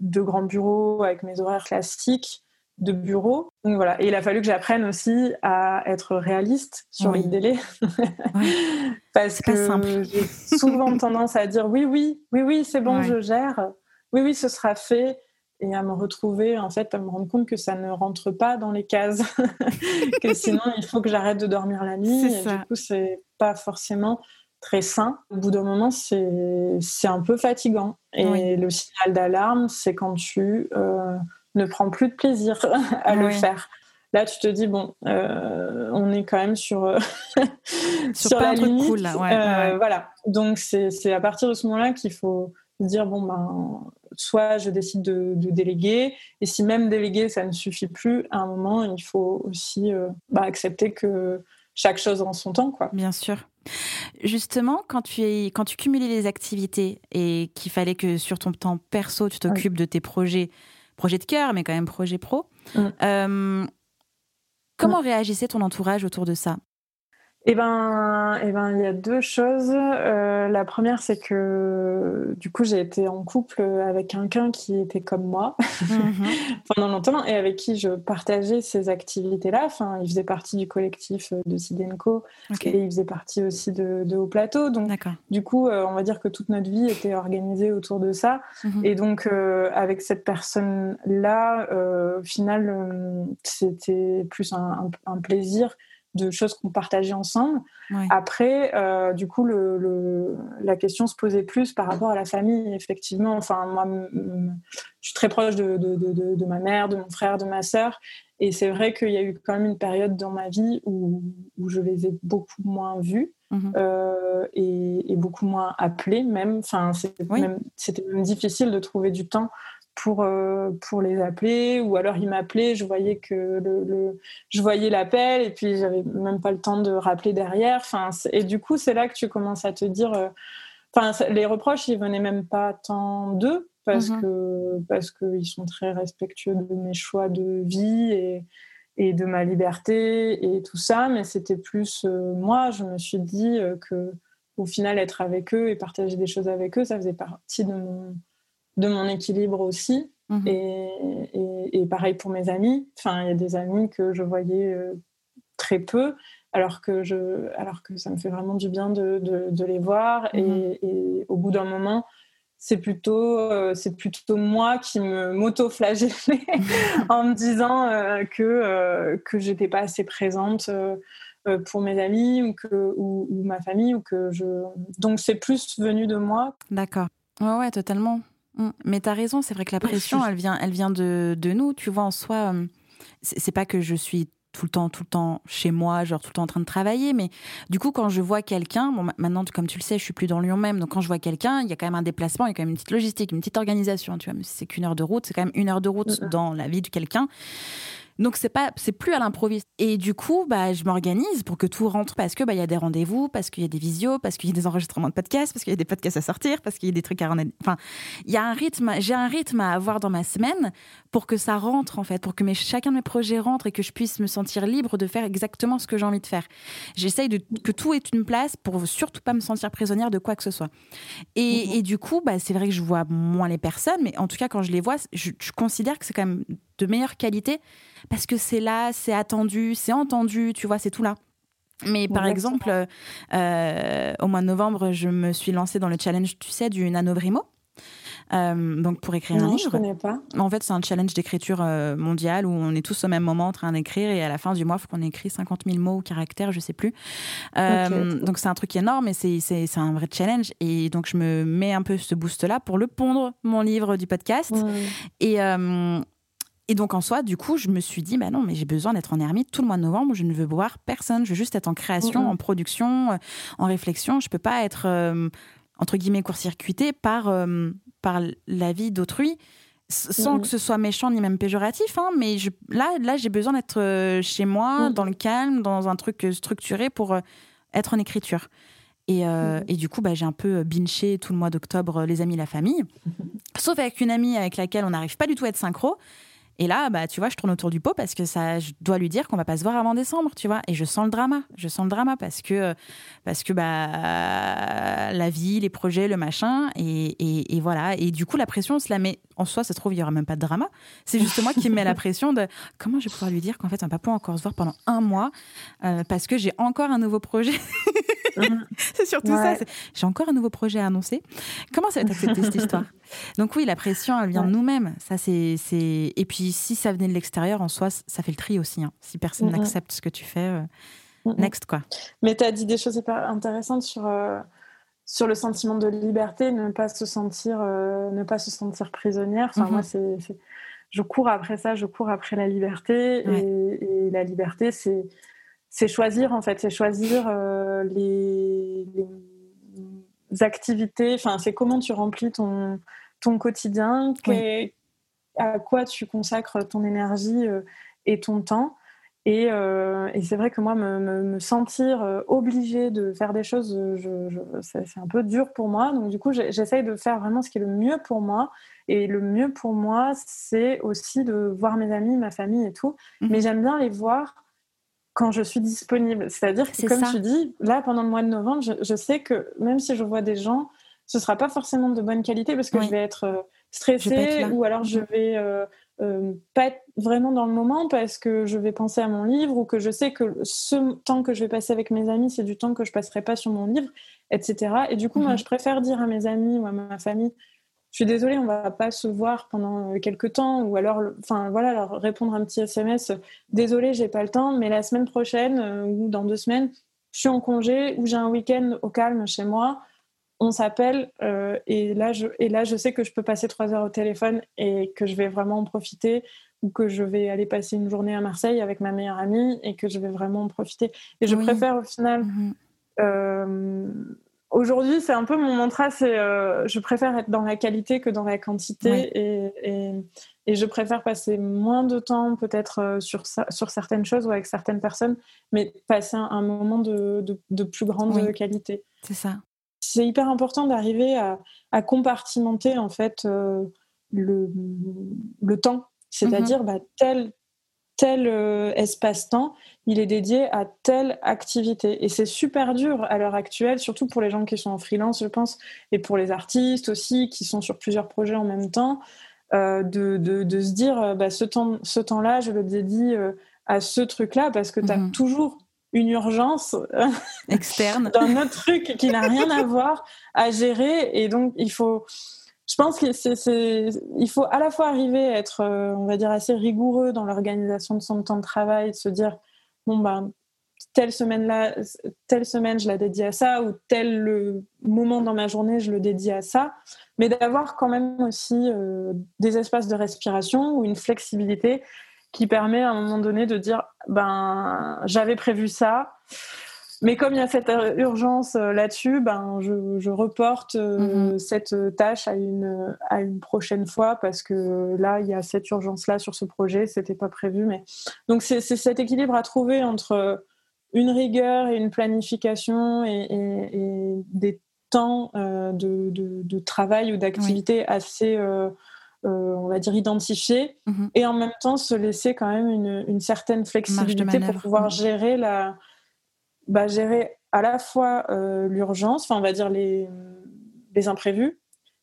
de grand bureau, avec mes horaires classiques. de bureau. Donc voilà. Et il a fallu que j'apprenne aussi à être réaliste sur les délais. Parce que j'ai souvent tendance à dire oui, oui, oui, oui, c'est bon, je gère. Oui, oui, ce sera fait. Et à me retrouver, en fait, à me rendre compte que ça ne rentre pas dans les cases. que sinon, il faut que j'arrête de dormir la nuit. Et du coup, c'est pas forcément très sain. Au bout d'un moment, c'est un peu fatigant. Et le signal d'alarme, c'est quand tu euh, ne prends plus de plaisir à le faire. Là, tu te dis, bon, euh, on est quand même sur, euh, sur, la limite. Cool, voilà. Donc, c'est à partir de ce moment-là qu'il faut dire, bon, ben, soit je décide de, déléguer, et si même déléguer, ça ne suffit plus, à un moment, il faut aussi bah, accepter que chaque chose en son temps. Quoi. Bien sûr. Justement, quand tu, es, quand tu cumulais les activités et qu'il fallait que sur ton temps perso, tu t'occupes de tes projets, projets de cœur, mais quand même projets pro, mm. euh, comment réagissait ton entourage autour de ça? Eh ben, eh ben, il y a deux choses. Euh, la première, c'est que du coup, j'ai été en couple avec quelqu'un qui était comme moi mhm. pendant longtemps et avec qui je partageais ces activités-là. Enfin, il faisait partie du collectif de Sidenco et il faisait partie aussi de, Haut Plateau. Donc, du coup, euh, on va dire que toute notre vie était organisée autour de ça. Mhm. Et donc, euh, avec cette personne-là, au final, c'était plus un, un plaisir de choses qu'on partageait ensemble. Après, euh, du coup, le, la question se posait plus par rapport à la famille, effectivement. Enfin, moi, je suis très proche de, de, ma mère, de mon frère, de ma sœur. Et c'est vrai qu'il y a eu quand même une période dans ma vie où, où je les ai beaucoup moins vus. Mhm. Euh, et, beaucoup moins appelés même. Enfin, c'était même, même, difficile de trouver du temps pour, euh, pour les appeler ou alors ils m'appelaient, je voyais que le, je voyais l'appel et puis j'avais même pas le temps de rappeler derrière. Enfin, et du coup, c'est là que tu commences à te dire, euh, enfin, les reproches, ils venaient même pas tant d'eux parce mhm. que parce qu'ils sont très respectueux de mes choix de vie et, et de ma liberté et tout ça, mais c'était plus euh, moi. Je me suis dit que au final, être avec eux et partager des choses avec eux, ça faisait partie de mon de mon équilibre aussi. Mhm. Et, pareil pour mes amis. Enfin, il y a des amis que je voyais euh, très peu, alors que, je, alors que ça me fait vraiment du bien de, de, les voir. Mhm. Et, au bout d'un moment, c'est plutôt, euh, c'est plutôt moi qui me m'auto-flagellais en me disant euh, que, que j'étais pas assez présente pour mes amis ou, que, ou, ou ma famille. Ou que je... Donc c'est plus venu de moi. D'accord. Ouais, ouais, totalement. Mm. Mais tu as raison, c'est vrai que la pression, elle vient, elle vient de, de nous. Tu vois, en soi, euh, c'est pas que je suis tout le temps, tout le temps chez moi, genre tout le temps en train de travailler. Mais du coup, quand je vois quelqu'un, bon, maintenant, comme tu le sais, je suis plus dans Lyon même. Donc, quand je vois quelqu'un, il y a quand même un déplacement, il y a quand même une petite logistique, une petite organisation. Tu vois, si c'est qu'une heure de route, c'est quand même une heure de route dans la vie de quelqu'un. Donc c'est pas, c'est plus à l'improviste. Et du coup, bah, je m'organise pour que tout rentre parce que bah, il y a des rendez-vous, parce qu'il y a des visios, parce qu'il y a des enregistrements de podcasts, parce qu'il y a des podcasts à sortir, parce qu'il y a des trucs à rendre. Enfin, il y a un rythme, j'ai un rythme à avoir dans ma semaine pour que ça rentre en fait, pour que mes, chacun de mes projets rentre et que je puisse me sentir libre de faire exactement ce que j'ai envie de faire. J'essaye de que tout ait une place pour surtout pas me sentir prisonnière de quoi que ce soit. Et, mhm. et du coup, bah, c'est vrai que je vois moins les personnes, mais en tout cas quand je les vois, je, je considère que c'est quand même de meilleure qualité parce que c'est là, c'est attendu, c'est entendu, tu vois, c'est tout là. Mais par exemple, euh, au mois de novembre, je me suis lancée dans le challenge, tu sais, du nanobrimo. Euh, donc pour écrire un livre. Je connais pas. En fait, c'est un challenge d'écriture euh, mondial où on est tous au même moment en train d'écrire et à la fin du mois, il faut qu'on écrit 50 000 mots ou caractères, je sais plus. Euh, donc c'est un truc énorme et c'est un vrai challenge. Et donc je me mets un peu ce boost-là pour le pondre, mon livre du podcast. Et, et donc en soi, du coup, je me suis dit, bah non, mais j'ai besoin d'être en ermite tout le mois de novembre. Je ne veux voir personne. Je veux juste être en création, en production, euh, en réflexion. Je peux pas être euh, entre guillemets court-circuité par euh, par la vie d'autrui, sans que ce soit méchant ni même péjoratif. Hein, mais je, là, là, j'ai besoin d'être chez moi, dans le calme, dans un truc structuré pour être en écriture. Et, et, du coup, bah, j'ai un peu binché tout le mois d'octobre les amis, la famille. Sauf avec une amie avec laquelle on n'arrive pas du tout à être synchro. Et là, bah, tu vois, je tourne autour du pot parce que ça, je dois lui dire qu'on va pas se voir avant décembre, tu vois. Et je sens le drama. Je sens le drama parce que, parce que bah, la vie, les projets, le machin. Et, et, voilà. Et du coup, la pression, on se la met. En soi, ça se trouve, il y aura même pas de drama. C'est juste moi qui me mets la pression de comment je vais pouvoir lui dire qu'en fait, on va pas encore se voir pendant un mois euh, parce que j'ai encore un nouveau projet. C'est surtout ça. J'ai encore un nouveau projet à annoncer. Comment ça va être accepté cette histoire? Donc oui, la pression, elle vient de nous-mêmes. Ça, c'est, Et puis, si ça venait de l'extérieur, en soi, ça fait le tri aussi. Hein. Si personne n'accepte ce que tu fais, euh, next, quoi. Mais tu as dit des choses hyper intéressantes sur, euh, sur le sentiment de liberté, ne pas se sentir, euh, ne pas se sentir prisonnière. Enfin, moi, c'est, je cours après ça, je cours après la liberté. Et, la liberté, c'est, c'est choisir, en fait. C'est choisir les activités, enfin, c'est comment tu remplis ton, ton quotidien, à quoi tu consacres ton énergie euh, et ton temps. Et, euh, et c'est vrai que moi, me, me, sentir euh, obligée de faire des choses, je, c'est un peu dur pour moi. Donc, du coup, j'essaye de faire vraiment ce qui est le mieux pour moi. Et le mieux pour moi, c'est aussi de voir mes amis, ma famille et tout. Mhm. Mais j'aime bien les voir quand je suis disponible. C'est-à-dire que, comme tu dis, là, pendant le mois de novembre, je, sais que même si je vois des gens, ce sera pas forcément de bonne qualité parce que je vais être euh, stressée ou alors je mhm. vais euh, euh, pas être vraiment dans le moment parce que je vais penser à mon livre ou que je sais que ce temps que je vais passer avec mes amis, c'est du temps que je passerai pas sur mon livre, etc. Et du coup, moi, mhm. je préfère dire à mes amis ou à ma famille, je suis désolée, on va pas se voir pendant euh, quelques temps, ou alors, enfin voilà, leur répondre un petit SMS, désolée, j'ai pas le temps, mais la semaine prochaine euh, ou dans deux semaines, je suis en congé ou j'ai un week-end au calme chez moi, on s'appelle euh, et là je et là je sais que je peux passer trois heures au téléphone et que je vais vraiment en profiter ou que je vais aller passer une journée à Marseille avec ma meilleure amie et que je vais vraiment en profiter. Et je préfère au final. Mm-hmm. Aujourd'hui, c'est un peu mon mantra, c'est euh, je préfère être dans la qualité que dans la quantité et, et, je préfère passer moins de temps peut-être euh, sur, sur certaines choses ou avec certaines personnes, mais passer un, moment de, de, plus grande qualité. C'est ça. C'est hyper important d'arriver à, à, compartimenter en fait euh, le, le temps, c'est-à-dire mm-hmm. bah, tel, tel euh, espace-temps, il est dédié à telle activité. Et c'est super dur à l'heure actuelle, surtout pour les gens qui sont en freelance, je pense, et pour les artistes aussi, qui sont sur plusieurs projets en même temps, euh, de, de, se dire, euh, bah, ce temps-là, ce temps je le dédie à ce truc-là, parce que tu as mhm. toujours une urgence externe d'un autre truc qui n'a rien à voir à gérer. Et donc, il faut je pense qu'il faut à la fois arriver à être, euh, on va dire, assez rigoureux dans l'organisation de son temps de travail, de se dire, bon, ben, telle semaine-là, telle semaine, je la dédie à ça, ou tel moment dans ma journée, je le dédie à ça, mais d'avoir quand même aussi euh, des espaces de respiration ou une flexibilité qui permet à un moment donné de dire, ben, j'avais prévu ça, mais comme il y a cette euh, urgence euh, là-dessus, ben, je, reporte euh, mhm. cette tâche à une, à une prochaine fois parce que là, il y a cette urgence-là sur ce projet, c'était pas prévu. Mais... Donc, c'est cet équilibre à trouver entre une rigueur et une planification et, des temps de, de, travail ou d'activité assez, on va dire, identifiés mhm. et en même temps se laisser quand même une, une certaine flexibilité pour pouvoir gérer la bah, gérer à la fois euh, l'urgence, enfin on va dire les, les, imprévus,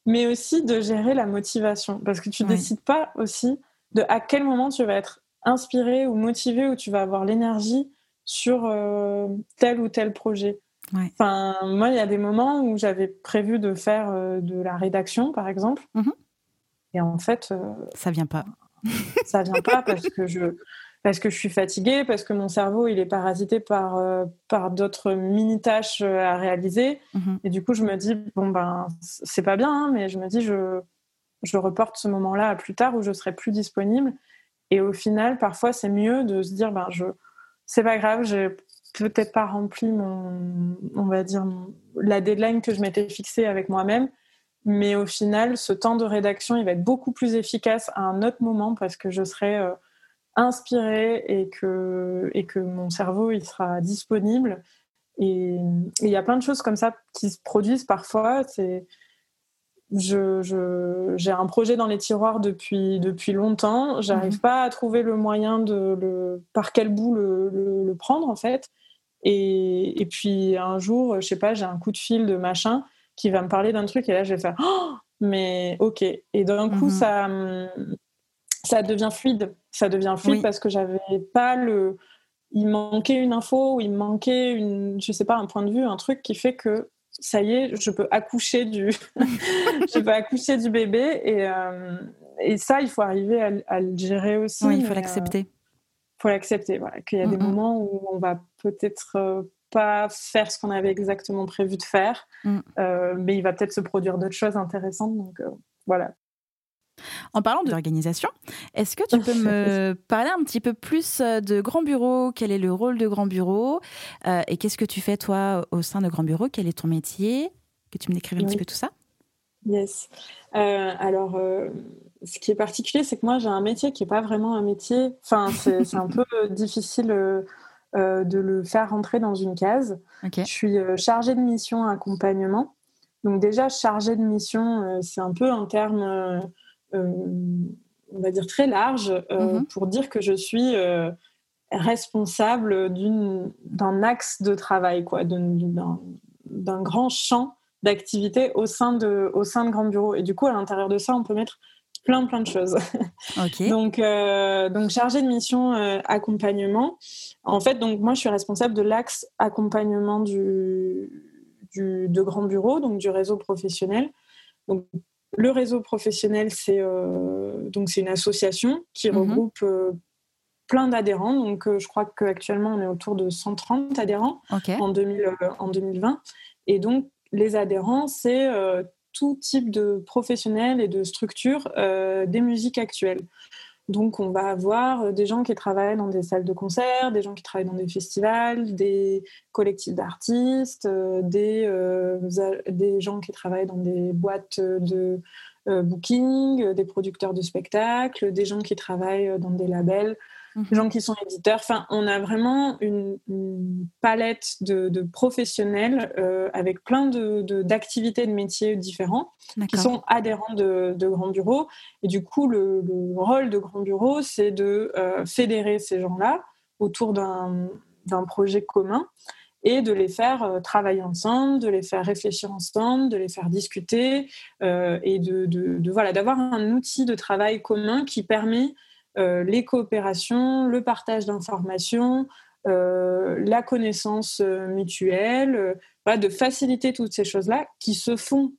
mais aussi de gérer la motivation. Parce que tu ne décides pas aussi de à quel moment tu vas être inspiré ou motivé ou tu vas avoir l'énergie sur euh, tel ou tel projet. Enfin, moi, il y a des moments où j'avais prévu de faire euh, de la rédaction, par exemple. Mm-hmm. Et en fait... ça vient pas. ça vient pas parce que je parce que je suis fatiguée, parce que mon cerveau il est parasité par euh, par d'autres mini tâches euh, à réaliser. Mhm. Et du coup, je me dis bon ben c'est pas bien, hein, mais je me dis je je reporte ce moment-là à plus tard où je serai plus disponible. Et au final, parfois c'est mieux de se dire ben je c'est pas grave, j'ai peut-être pas rempli mon on va dire la deadline que je m'étais fixée avec moi-même. Mais au final, ce temps de rédaction, il va être beaucoup plus efficace à un autre moment parce que je serai euh, inspiré et que, et que mon cerveau il sera disponible. Et il y a plein de choses comme ça qui se produisent parfois. C'est je, j'ai un projet dans les tiroirs depuis, depuis longtemps. J'arrive mhm. pas à trouver le moyen de le, par quel bout le, le, prendre en fait. Et, et, puis un jour, je sais pas, j'ai un coup de fil de machin qui va me parler d'un truc et là je vais faire oh, mais ok. Et d'un coup, mhm. ça, ça devient fluide. Ça devient fluide parce que j'avais pas le. Il manquait une info ou il manquait une, je sais pas, un point de vue, un truc qui fait que ça y est, je peux accoucher du, je peux accoucher du bébé et, euh, et ça, il faut arriver à, le gérer aussi. Oui, il faut l'accepter. Il euh, faut l'accepter, voilà, qu'il y a des moments où on va peut-être euh, pas faire ce qu'on avait exactement prévu de faire, mm. mais il va peut-être se produire d'autres choses intéressantes. Donc voilà, en parlant d'organisation, est-ce que tu peux me parler un petit peu plus euh, de Grand Bureau? Quel est le rôle de Grand Bureau? Euh, Et qu'est-ce que tu fais toi au sein de Grand Bureau? Quel est ton métier? Que tu me décrives un petit peu tout ça? Yes. Euh, alors, ce qui est particulier, c'est que moi, j'ai un métier qui n'est pas vraiment un métier. Enfin, c'est un peu difficile de le faire rentrer dans une case. Je suis chargée de mission accompagnement. Donc déjà, chargée de mission, c'est un peu un terme on va dire, très large euh, mhm. pour dire que je suis euh, responsable d'un axe de travail, quoi, d'un grand champ d'activité au sein de au sein de Grand Bureau. Et du coup, à l'intérieur de ça, on peut mettre plein plein de choses. donc donc chargé de mission accompagnement. En fait, donc moi, je suis responsable de l'axe accompagnement du, du de Grand Bureau, donc du réseau professionnel. Donc le réseau professionnel, c'est euh, donc c'est une association qui mhm. regroupe euh, plein d'adhérents. Donc, euh, je crois qu'actuellement, on est autour de 130 adhérents en, 2020. Et donc, les adhérents, c'est tout type de professionnels et de structures des musiques actuelles. Donc, on va avoir des gens qui travaillent dans des salles de concert, des gens qui travaillent dans des festivals, des collectifs d'artistes, euh, des, euh, des gens qui travaillent dans des boîtes de euh, booking, des producteurs de spectacles, des gens qui travaillent dans des labels, Gens qui sont éditeurs. Enfin, on a vraiment une, palette de, professionnels euh, avec plein d'activités de, de, métiers différents qui sont adhérents de, Grand Bureau. Et du coup, le, rôle de Grand Bureau, c'est de euh, fédérer ces gens-là autour d'un projet commun et de les faire euh, travailler ensemble, de les faire réfléchir ensemble, de les faire discuter et de, de voilà d'avoir un outil de travail commun qui permet les coopérations, le partage d'informations, euh, la connaissance euh, mutuelle, de faciliter toutes ces choses-là qui se font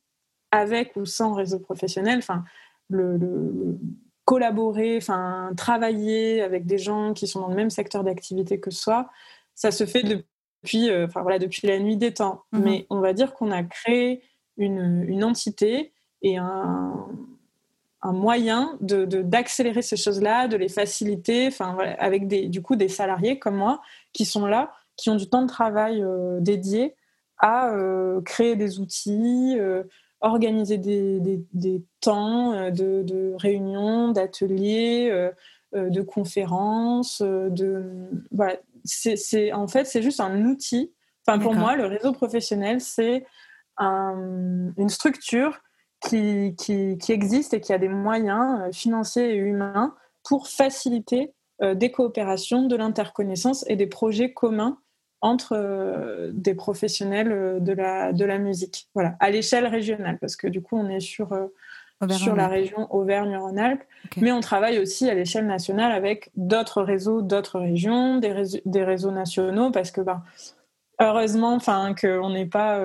avec ou sans réseau professionnel. Enfin, le, collaborer, enfin, travailler avec des gens qui sont dans le même secteur d'activité que soi, ça se fait depuis, enfin, voilà, depuis la nuit des temps. Mmh Mais on va dire qu'on a créé une, une entité et un, un moyen de, d'accélérer ces choses-là, de les faciliter, enfin, avec des, du coup des salariés comme moi qui sont là, qui ont du temps de travail euh, dédié à euh, créer des outils, euh, organiser des, des, temps de, de, réunions, d'ateliers, de conférences, de voilà. C'est, en fait c'est juste un outil. Enfin pour moi le réseau professionnel c'est une structure qui, qui, existe et qui a des moyens euh, financiers et humains pour faciliter euh, des coopérations, de l'interconnaissance et des projets communs entre euh, des professionnels de la, de la musique, voilà, à l'échelle régionale, parce que du coup, on est sur, sur la région Auvergne-Rhône-Alpes, mais on travaille aussi à l'échelle nationale avec d'autres réseaux, d'autres régions, des réseaux, des réseaux nationaux, parce que bah, heureusement, enfin, qu'on n'est pas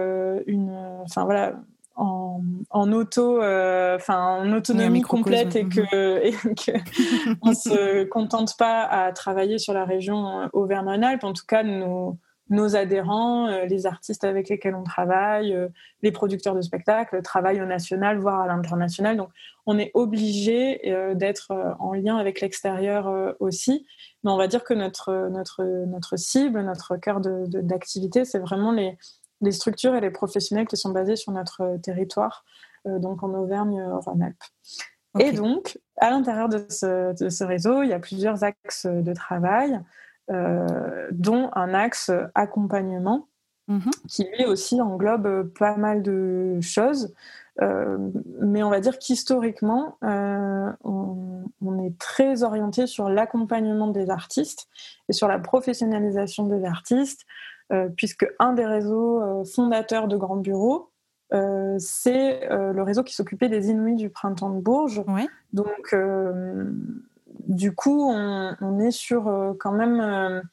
une, enfin voilà, en, auto, euh, en autonomie complète et que, et que on se contente pas à travailler sur la région euh, Auvergne-Rhône-Alpes. En tout cas, nos, nos adhérents, euh, les artistes avec lesquels on travaille, les producteurs de spectacles travaillent au national, voire à l'international. Donc, on est obligé d'être en lien avec l'extérieur aussi. Mais on va dire que notre, notre, notre cible, notre cœur d'activité, de, c'est vraiment les, les structures et les professionnels qui sont basés sur notre euh, territoire, euh, donc en Auvergne-Rhône-Alpes. Et donc, à l'intérieur de ce, réseau, il y a plusieurs axes de travail, euh, dont un axe accompagnement, mhm. qui lui aussi englobe pas mal de choses. mais on va dire qu'historiquement, on, on, est très orienté sur l'accompagnement des artistes et sur la professionnalisation des artistes, puisque un des réseaux fondateurs de Grand Bureau, euh, c'est euh, le réseau qui s'occupait des Inuits du printemps de Bourges. Donc, euh, du coup, on, est sur quand même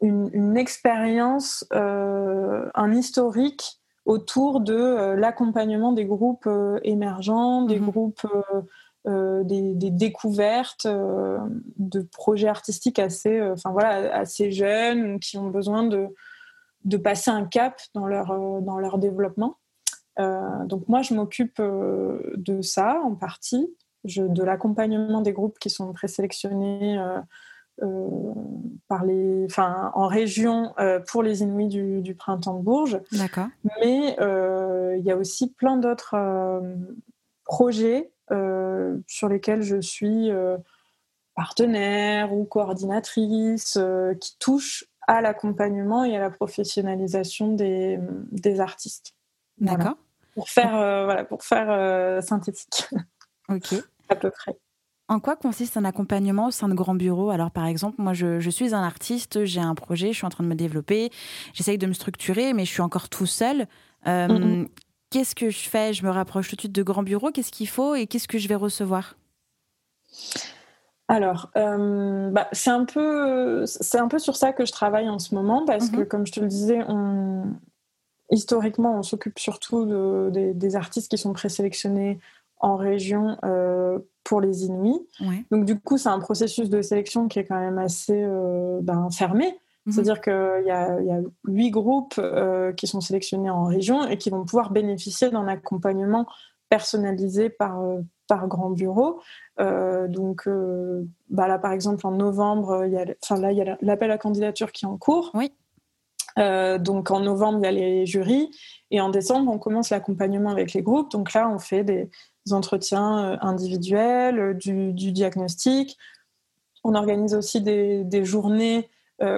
une, expérience, un historique autour de l'accompagnement des groupes émergents, des mhm. groupes, des, découvertes, de projets artistiques assez, enfin voilà, assez jeunes qui ont besoin de de passer un cap dans leur, euh, dans leur développement. Euh, donc moi, je m'occupe euh, de ça en partie, je, de l'accompagnement des groupes qui sont présélectionnés par les, enfin, en région pour les Inuits du, du printemps de Bourges. D'accord. Mais il y a aussi plein d'autres projets sur lesquels je suis partenaire ou coordinatrice qui touchent à l'accompagnement et à la professionnalisation des, des artistes. D'accord. Pour faire, euh, voilà, pour faire euh, synthétique. Ok. à peu près. En quoi consiste un accompagnement au sein de grands bureaux? Alors, par exemple, moi, je, je suis un artiste, j'ai un projet, je suis en train de me développer, j'essaye de me structurer, mais je suis encore tout seul. Euh, mm-hmm. Qu'est-ce que je fais? Je me rapproche tout de suite de grands bureaux. Qu'est-ce qu'il faut et qu'est-ce que je vais recevoir? Alors, euh, bah, c'est un peu, c'est un peu sur ça que je travaille en ce moment parce que, mhm. comme je te le disais, on, historiquement, on s'occupe surtout des, artistes qui sont présélectionnés en région euh, pour les Inuits. Donc, du coup, c'est un processus de sélection qui est quand même assez euh, ben, fermé. Mhm. C'est-à-dire qu'il y, a huit groupes qui sont sélectionnés en région et qui vont pouvoir bénéficier d'un accompagnement personnalisé par, par grand bureau. Euh, donc euh, bah là, par exemple, en novembre, il y a, enfin, là, il y a l'appel à candidature qui est en cours. Oui. Euh, donc en novembre, il y a les jurys. Et en décembre, on commence l'accompagnement avec les groupes. Donc là, on fait des entretiens individuels, du, diagnostic. On organise aussi des, des journées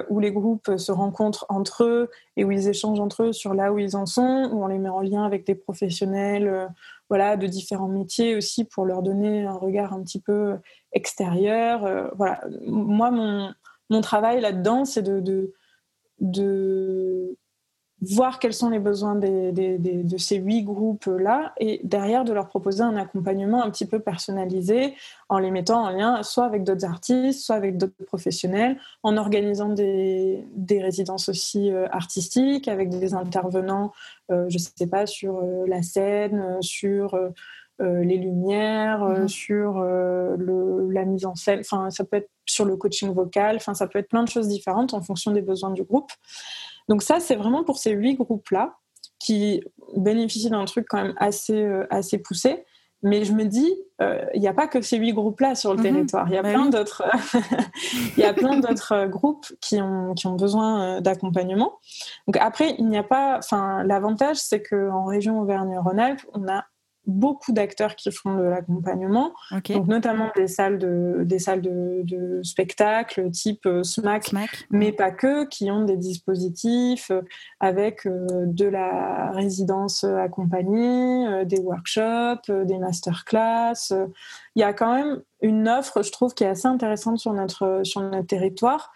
où les groupes se rencontrent entre eux et où ils échangent entre eux sur là où ils en sont, où on les met en lien avec des professionnels voilà, de différents métiers aussi pour leur donner un regard un petit peu extérieur. Euh, voilà. Moi, mon, travail là-dedans, c'est de, de, voir quels sont les besoins des, de ces huit groupes-là et derrière de leur proposer un accompagnement un petit peu personnalisé en les mettant en lien soit avec d'autres artistes, soit avec d'autres professionnels, en organisant des, des résidences aussi euh, artistiques avec des intervenants, euh, je ne sais pas, sur euh, la scène, sur... les lumières, mmh. sur le, la mise en scène, enfin ça peut être sur le coaching vocal, enfin ça peut être plein de choses différentes en fonction des besoins du groupe. Donc ça, c'est vraiment pour ces huit groupes-là qui bénéficient d'un truc quand même assez, euh, assez poussé. Mais je me dis, euh, il n'y a pas que ces huit groupes-là sur le mhm. territoire. Il y a bah plein d'autres, il y a plein d'autres euh, groupes qui ont, qui ont besoin d'accompagnement. Donc après, il n'y a pas, enfin, l'avantage, c'est qu'en région Auvergne-Rhône-Alpes, on a beaucoup d'acteurs qui font de l'accompagnement, donc notamment des salles de, des salles de, spectacle type euh, SMAC, mais pas que, qui ont des dispositifs euh, avec euh, de la résidence accompagnée, des workshops, des masterclass. Il y a quand même une offre, je trouve, qui est assez intéressante sur notre, sur notre territoire.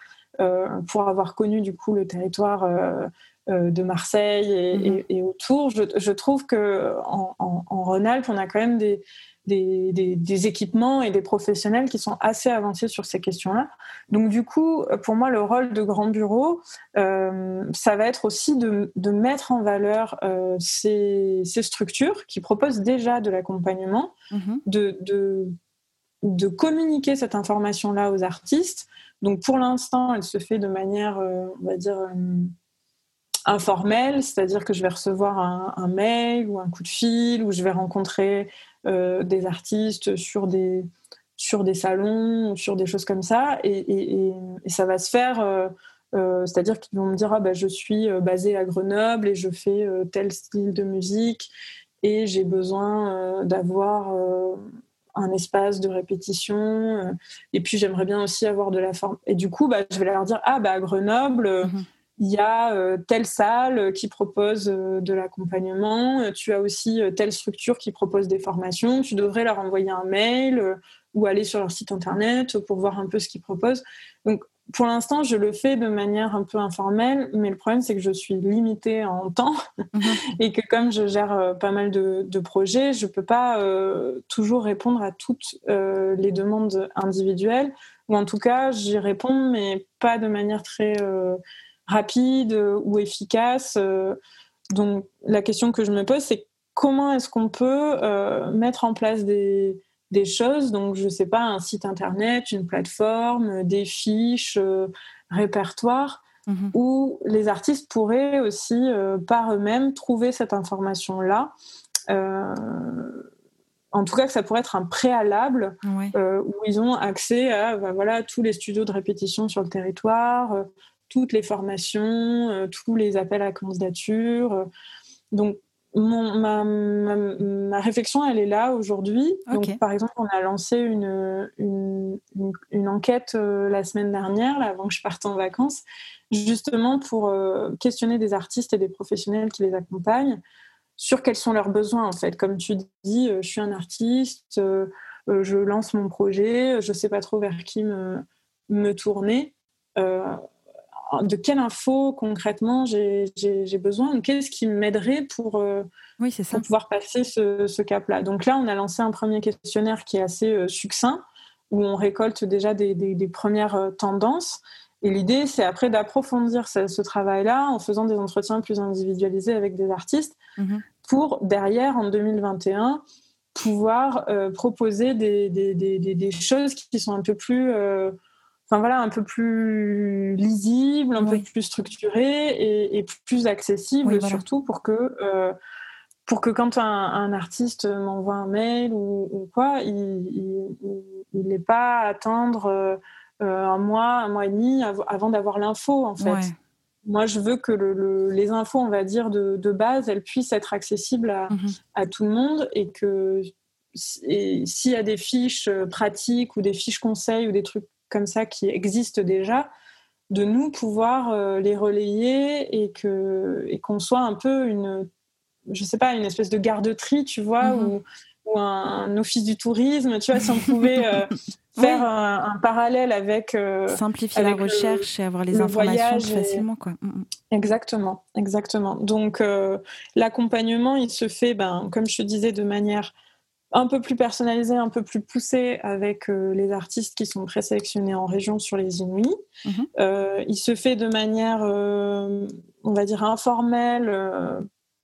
pour avoir connu du coup le territoire euh, de Marseille et, autour, je, trouve que en, Rhône-Alpes, on a quand même des, des, équipements et des professionnels qui sont assez avancés sur ces questions-là. Donc du coup, pour moi, le rôle de grand bureau, euh, ça va être aussi de, mettre en valeur euh, ces, structures qui proposent déjà de l'accompagnement, mhm. de, de, de, communiquer cette information-là aux artistes. Donc pour l'instant, elle se fait de manière, on va dire informel, c'est-à-dire que je vais recevoir un, mail ou un coup de fil, ou je vais rencontrer euh, des artistes sur des, sur des salons, sur des choses comme ça, et, ça va se faire, euh, euh, c'est-à-dire qu'ils vont me dire, ah, bah, je suis basé à Grenoble et je fais tel style de musique, et j'ai besoin d'avoir un espace de répétition, et puis j'aimerais bien aussi avoir de la forme. Et du coup, bah, je vais leur dire, ah, bah, à Grenoble, mhm il y a telle salle qui propose de l'accompagnement, tu as aussi telle structure qui propose des formations, tu devrais leur envoyer un mail ou aller sur leur site internet pour voir un peu ce qu'ils proposent. Donc pour l'instant, je le fais de manière un peu informelle, mais le problème, c'est que je suis limitée en temps mhm. et que comme je gère euh, pas mal de, projets, je ne peux pas euh, toujours répondre à toutes euh, les demandes individuelles, ou en tout cas, j'y réponds, mais pas de manière très rapide ou efficace. donc, la question que je me pose, c'est comment est-ce qu'on peut mettre en place des des choses? Donc, je ne sais pas, un site internet, une plateforme, des fiches, euh, répertoires, mhm. où les artistes pourraient aussi, euh, par eux-mêmes, trouver cette information-là. Euh, en tout cas, que ça pourrait être un préalable où ils ont accès à bah, voilà, tous les studios de répétition sur le territoire, toutes les formations, tous les appels à candidature. Donc, ma, ma, réflexion, elle est là aujourd'hui. Donc, par exemple, on a lancé une, une, une, enquête euh, la semaine dernière, là, avant que je parte en vacances, justement pour euh, questionner des artistes et des professionnels qui les accompagnent sur quels sont leurs besoins, en fait. Comme tu dis, euh, je suis un artiste, je lance mon projet, je ne sais pas trop vers qui me, me tourner de quelle info concrètement j'ai besoin Qu'est-ce qui m'aiderait pour, euh, pouvoir passer ce, cap-là? Donc là, on a lancé un premier questionnaire qui est assez euh, succinct, où on récolte déjà des, premières euh, tendances. Et l'idée, c'est après d'approfondir ce, travail-là en faisant des entretiens plus individualisés avec des artistes mm-hmm. pour derrière, en 2021, pouvoir proposer des, choses qui sont un peu plus enfin voilà, un peu plus lisible, un peu plus structuré et, plus accessible surtout pour que euh, pour que quand un, artiste m'envoie un mail ou, quoi, il n'ait pas à attendre euh, un mois, un mois et demi avant d'avoir l'info en fait. Moi, je veux que les infos, on va dire, de, base, elles puissent être accessibles à, à tout le monde et que s'il y a des fiches pratiques ou des fiches conseils ou des trucs comme ça qui existent déjà, de nous pouvoir euh, les relayer et que et qu'on soit un peu une, je sais pas, une espèce de garde-tri, tu vois, mhm. ou, ou un, office du tourisme, tu vois, si on pouvait euh, faire un, parallèle avec euh, simplifier la recherche et avoir les informations facilement, quoi. Mm, mm. Exactement, exactement. Donc l'accompagnement, il se fait, ben, comme je te disais, de manière un peu plus personnalisé, un peu plus poussé avec euh, les artistes qui sont présélectionnés en région sur les Inuits. Mhm. Euh, il se fait de manière, euh, on va dire, informelle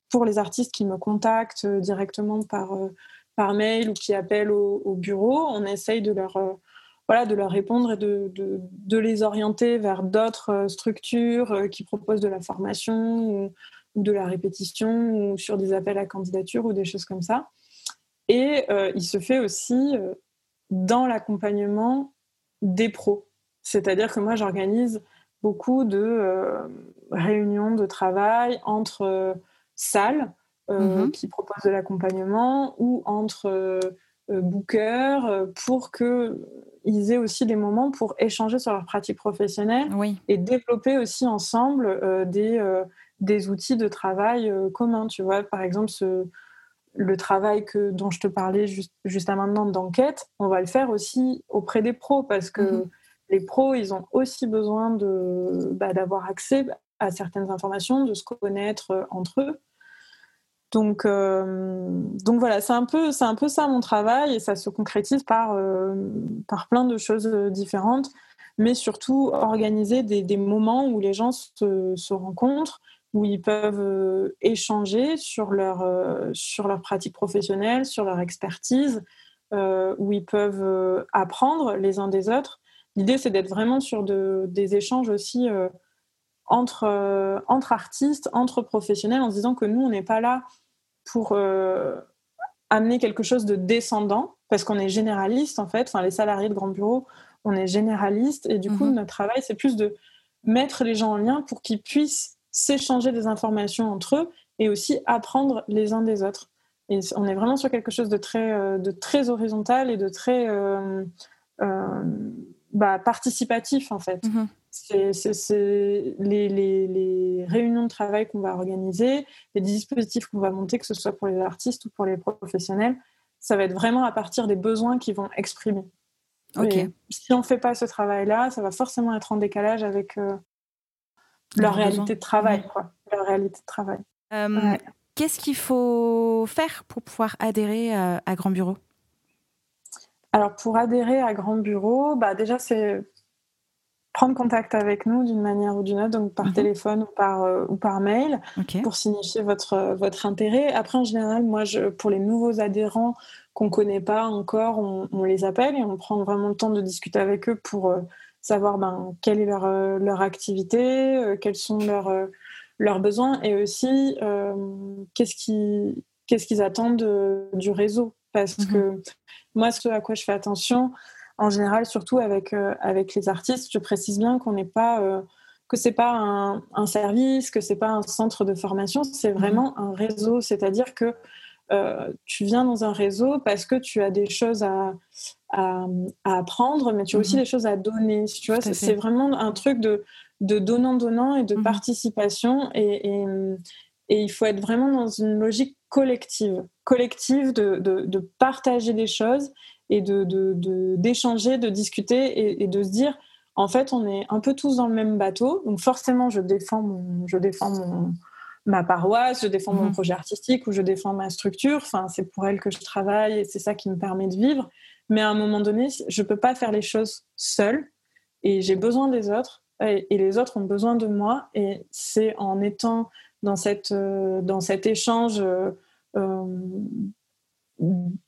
pour les artistes qui me contactent directement par, par mail ou qui appellent au, bureau. On essaye de leur, voilà, de leur répondre et de, de, de les orienter vers d'autres structures qui proposent de la formation ou, ou de la répétition ou sur des appels à candidature ou des choses comme ça. Et euh, il se fait aussi euh, dans l'accompagnement des pros. C'est-à-dire que moi, j'organise beaucoup de euh, réunions de travail entre salles mhm. qui proposent de l'accompagnement ou entre bookers pour qu'ils aient aussi des moments pour échanger sur leur pratique professionnelle et développer aussi ensemble des, des outils de travail communs. Tu vois, par exemple, ce le travail que, dont je te parlais juste, juste à maintenant d'enquête, on va le faire aussi auprès des pros parce que mhm. les pros, ils ont aussi besoin de, bah, d'avoir accès à certaines informations, de se connaître euh, entre eux. Donc, euh, donc voilà, c'est un, peu, c'est un peu ça mon travail et ça se concrétise par, euh, par plein de choses différentes, mais surtout organiser des, des moments où les gens se, se rencontrent, où ils peuvent euh, échanger sur leur, euh, sur leur pratique professionnelle, sur leur expertise, euh, où ils peuvent apprendre les uns des autres. L'idée, c'est d'être vraiment sur de, des échanges aussi entre, entre artistes, entre professionnels, en se disant que nous, on n'est pas là pour amener quelque chose de descendant, parce qu'on est généraliste, en fait. Enfin, les salariés de grands bureaux, on est généraliste, et du coup, mhm. notre travail, c'est plus de mettre les gens en lien pour qu'ils puissent s'échanger des informations entre eux et aussi apprendre les uns des autres. Et on est vraiment sur quelque chose de très, euh, de très horizontal et de très euh, euh, bah, participatif en fait. Mhm. C'est les, les, les, réunions de travail qu'on va organiser, les dispositifs qu'on va monter, que ce soit pour les artistes ou pour les professionnels, ça va être vraiment à partir des besoins qu'ils vont exprimer. si on ne fait pas ce travail-là, ça va forcément être en décalage avec euh, leur, réalité de travail. Quoi. Leur réalité de travail. Euh, qu'est-ce qu'il faut faire pour pouvoir adhérer à, Grand Bureau? Alors, pour adhérer à Grand Bureau, bah, déjà, c'est prendre contact avec nous d'une manière ou d'une autre, donc par mhm. téléphone ou par, euh, ou par mail, pour signifier votre, votre intérêt. Après, en général, moi, je, pour les nouveaux adhérents qu'on ne connaît pas encore, on, les appelle et on prend vraiment le temps de discuter avec eux pour euh, savoir ben, quelle est leur, euh, leur activité, quels sont leurs, leurs besoins et aussi qu'est-ce qu'ils qu'est-ce qu'ils attendent du réseau. Parce mhm. que moi, ce à quoi je fais attention, en général, surtout avec, euh, avec les artistes, je précise bien qu'on n'est pas euh, que c'est pas un, service, que c'est pas un centre de formation, c'est vraiment mhm. un réseau. C'est-à-dire que euh, tu viens dans un réseau parce que tu as des choses à, à, apprendre, mais tu as aussi mhm. des choses à donner. Tu vois, c'est vraiment un truc de, de donnant-donnant et de mhm. participation. Et, et, et, il faut être vraiment dans une logique collective, collective de, de, de partager des choses et d'échanger, de, discuter et, de se dire, en fait, on est un peu tous dans le même bateau. Donc forcément, je défends, mon, je défends mon, ma paroisse, je défends mon mhm. projet artistique ou je défends ma structure. Enfin, c'est pour elle que je travaille et c'est ça qui me permet de vivre. Mais à un moment donné, je ne peux pas faire les choses seule et j'ai besoin des autres et, les autres ont besoin de moi. Et c'est en étant dans, cette, euh, dans cet échange euh, euh,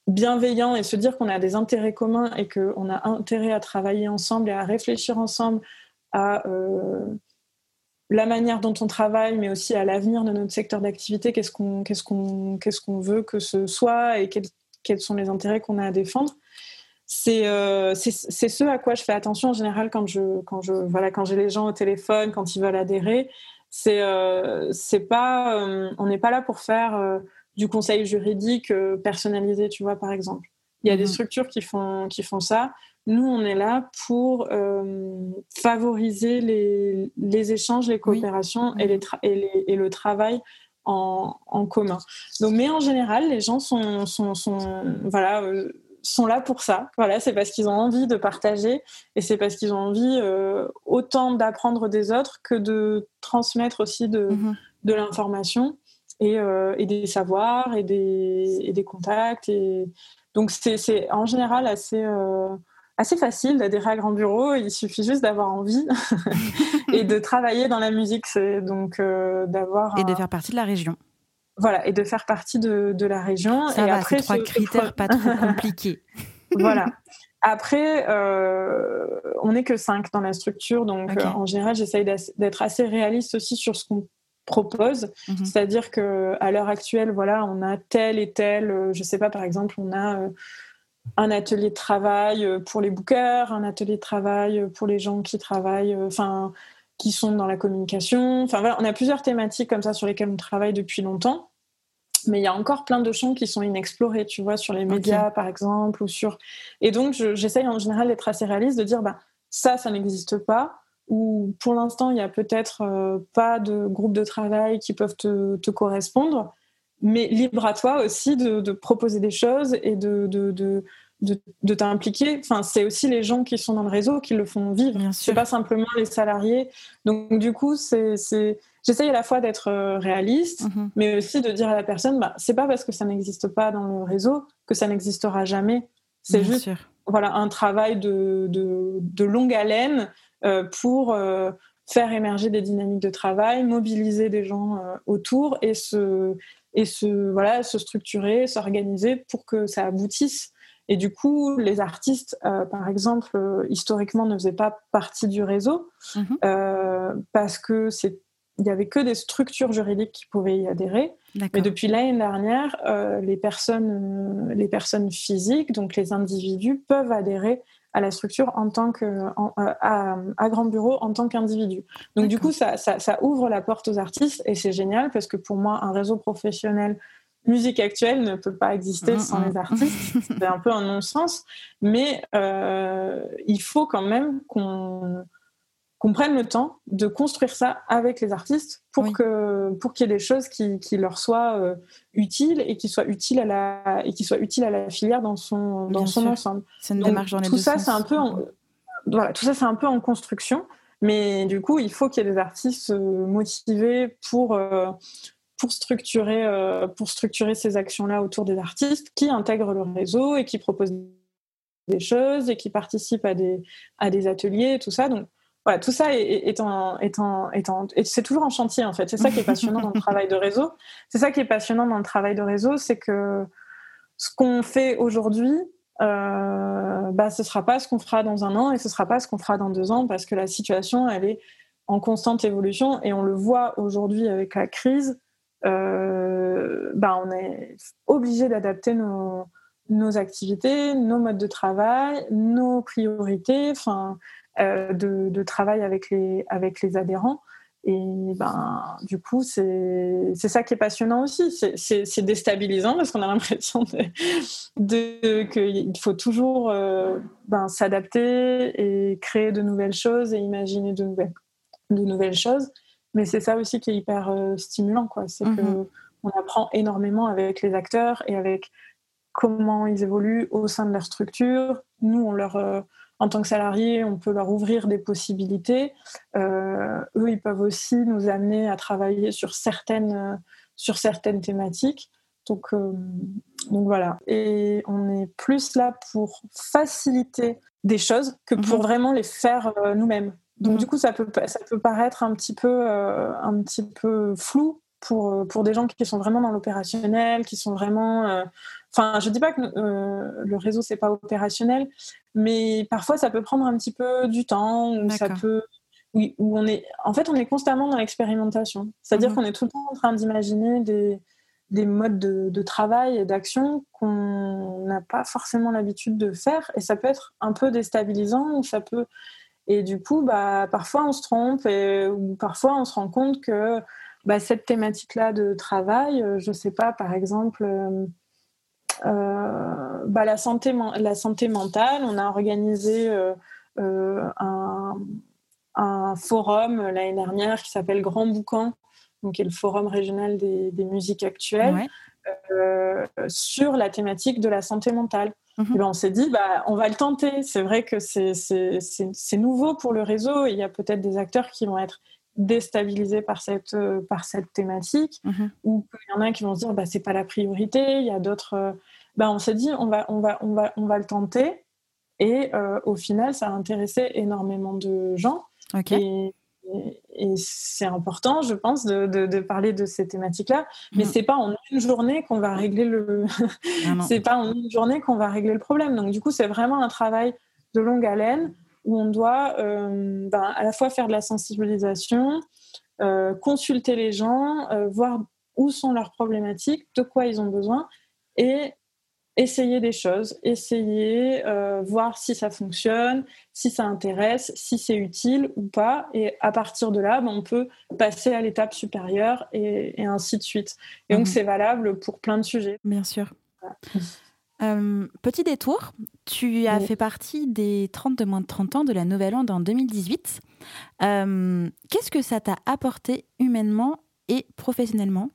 bienveillant et se dire qu'on a des intérêts communs et qu'on a intérêt à travailler ensemble et à réfléchir ensemble à la manière dont on travaille, mais aussi à l'avenir de notre secteur d'activité, qu'est-ce qu'on qu'est-ce qu'on qu'est-ce qu'on veut que ce soit et quels, quels sont les intérêts qu'on a à défendre. C'est euh, c'est ce à quoi je fais attention en général quand je quand je voilà quand j'ai les gens au téléphone quand ils veulent adhérer. C'est euh, c'est pas on n'est pas là pour faire du conseil juridique euh, personnalisé, tu vois, par exemple. Il y a des mhm. structures qui font, qui font ça. Nous, on est là pour euh, favoriser les, les, échanges, les coopérations et, les et, et, le travail en, en, commun. Donc, mais en général, les gens sont, sont, sont voilà, euh, sont là pour ça. Voilà, c'est parce qu'ils ont envie de partager et c'est parce qu'ils ont envie autant d'apprendre des autres que de transmettre aussi de, mhm. de l'information. Euh, et, des savoirs et des, et des contacts. Et... Donc c'est en général assez, euh, assez facile d'adhérer à Grand Bureau. Il suffit juste d'avoir envie et de travailler dans la musique. Donc euh, d'avoir et de faire partie de la région. Voilà, et de faire partie de, de la région. Ça et va, après, trois critères pas trop compliqués. voilà. Après, on n'est que cinq dans la structure, donc en général, j'essaye d'être assez réaliste aussi sur ce qu'on propose. Mhm. C'est-à-dire que à l'heure actuelle, voilà, on a tel et tel, euh, je sais pas, par exemple, on a euh, un atelier de travail euh, pour les bookers, un atelier de travail pour les gens qui travaillent, enfin, qui sont dans la communication. Enfin voilà, on a plusieurs thématiques comme ça sur lesquelles on travaille depuis longtemps. Mais il y a encore plein de champs qui sont inexplorés, tu vois, sur les médias par exemple, ou sur. Et donc, j'essaye en général d'être assez réaliste, de dire, bah, ça, ça n'existe pas où pour l'instant, il n'y a peut-être euh, pas de groupe de travail qui peuvent te, correspondre, mais libre à toi aussi de, proposer des choses et de, de, de t'impliquer. Enfin, c'est aussi les gens qui sont dans le réseau qui le font vivre. C'est pas simplement les salariés. Donc, du coup, c'est, j'essaye à la fois d'être euh, réaliste, mm-hmm. mais aussi de dire à la personne, bah, c'est pas parce que ça n'existe pas dans le réseau que ça n'existera jamais. C'est juste, voilà, un travail de, de longue haleine euh, pour euh, faire émerger des dynamiques de travail, mobiliser des gens euh, autour et se, et se, voilà, se structurer, s'organiser pour que ça aboutisse. Et du coup, les artistes, par exemple, historiquement ne faisaient pas partie du réseau mhm. parce que c'est il n'y avait que des structures juridiques qui pouvaient y adhérer. Mais depuis l'année dernière, les, personnes, les personnes physiques, donc les individus, peuvent adhérer à la structure en tant que euh, à, grand bureau en tant qu'individu. Donc du coup, ça, ça, ouvre la porte aux artistes et c'est génial parce que pour moi, un réseau professionnel musique actuelle ne peut pas exister sans les artistes. c'est un peu un non-sens, mais euh, il faut quand même qu'on qu'on prenne le temps de construire ça avec les artistes pour que pour qu'il y ait des choses qui, qui leur soient euh, utiles et qui soient utiles à la et qui soient utiles à la filière dans son dans son ensemble. C'est une démarche dans les tout ça c'est un peu en, voilà tout ça c'est un peu en construction, mais du coup il faut qu'il y ait des artistes euh, motivés pour euh, pour structurer pour structurer ces actions là autour des artistes qui intègrent le réseau et qui proposent des choses et qui participent à des à des ateliers tout ça. Donc voilà, tout ça est, en, c'est toujours en chantier en fait. C'est ça qui est passionnant dans le travail de réseau. C'est ça qui est passionnant dans le travail de réseau, c'est que ce qu'on fait aujourd'hui, euh, bah, ce sera pas ce qu'on fera dans un an et ce sera pas ce qu'on fera dans deux ans parce que la situation, elle est en constante évolution et on le voit aujourd'hui avec la crise. Euh, bah, on est obligé d'adapter nos, nos activités, nos modes de travail, nos priorités. Enfin, euh, de, travail avec les, avec les adhérents. Et ben, du coup, c'est ça qui est passionnant aussi. C'est déstabilisant parce qu'on a l'impression de, qu'il faut toujours euh, ben, s'adapter et créer de nouvelles choses et imaginer de nouvelles, de nouvelles choses. Mais c'est ça aussi qui est hyper euh, stimulant. C'est mmh que on apprend énormément avec les acteurs et avec comment ils évoluent au sein de leur structure. Nous, on leur en tant que salarié, on peut leur ouvrir des possibilités. Euh, eux, ils peuvent aussi nous amener à travailler sur certaines, sur certaines thématiques. Donc, euh, donc voilà. Et on est plus là pour faciliter des choses que pour mhm. vraiment les faire euh, nous-mêmes. Donc mhm. du coup, ça peut, ça peut paraître un petit peu, un petit peu flou pour, pour des gens qui sont vraiment dans l'opérationnel, qui sont vraiment Enfin, je dis pas que euh, le réseau c'est pas opérationnel, mais parfois ça peut prendre un petit peu du temps, ou ça peut, oui, où on est, en fait, on est constamment dans l'expérimentation. C'est-à-dire mhm. qu'on est tout le temps en train d'imaginer des, des modes de, de travail et d'action qu'on n'a pas forcément l'habitude de faire, et ça peut être un peu déstabilisant, ou ça peut, et du coup, bah, parfois on se trompe, et, ou parfois on se rend compte que bah, cette thématique-là de travail, euh, je sais pas, par exemple. Euh, euh, bah, la, santé, la santé mentale. On a organisé euh, euh, un, un, forum l'année dernière qui s'appelle Grand Boucan, donc qui est le forum régional des, des musiques actuelles, sur la thématique de la santé mentale. Mhm. Ben, on s'est dit, bah, on va le tenter. C'est vrai que c'est nouveau pour le réseau. Il y a peut-être des acteurs qui vont être déstabilisés par cette, par cette thématique, mhm. ou il y en a qui vont se dire, bah, c'est pas la priorité. Il y a d'autres ben, on s'est dit on va, on, va, on, va, on va le tenter. Et euh, au final, ça a intéressé énormément de gens. Et, c'est important, je pense, de, de, parler de ces thématiques-là. Mais mm. c'est pas en une journée qu'on va régler le. c'est pas en une journée qu'on va régler le problème. Donc du coup, c'est vraiment un travail de longue haleine où on doit euh, ben, à la fois faire de la sensibilisation, euh, consulter les gens, voir où sont leurs problématiques, de quoi ils ont besoin, et essayer des choses, essayer, euh, voir si ça fonctionne, si ça intéresse, si c'est utile ou pas. Et à partir de là, ben, on peut passer à l'étape supérieure et, ainsi de suite. Et donc, mhm. c'est valable pour plein de sujets. Bien sûr. Euh, petit détour, tu as fait partie des 30 de moins de 30 ans de la Nouvelle Onde en 2018. Euh, qu'est-ce que ça t'a apporté humainement et professionnellement?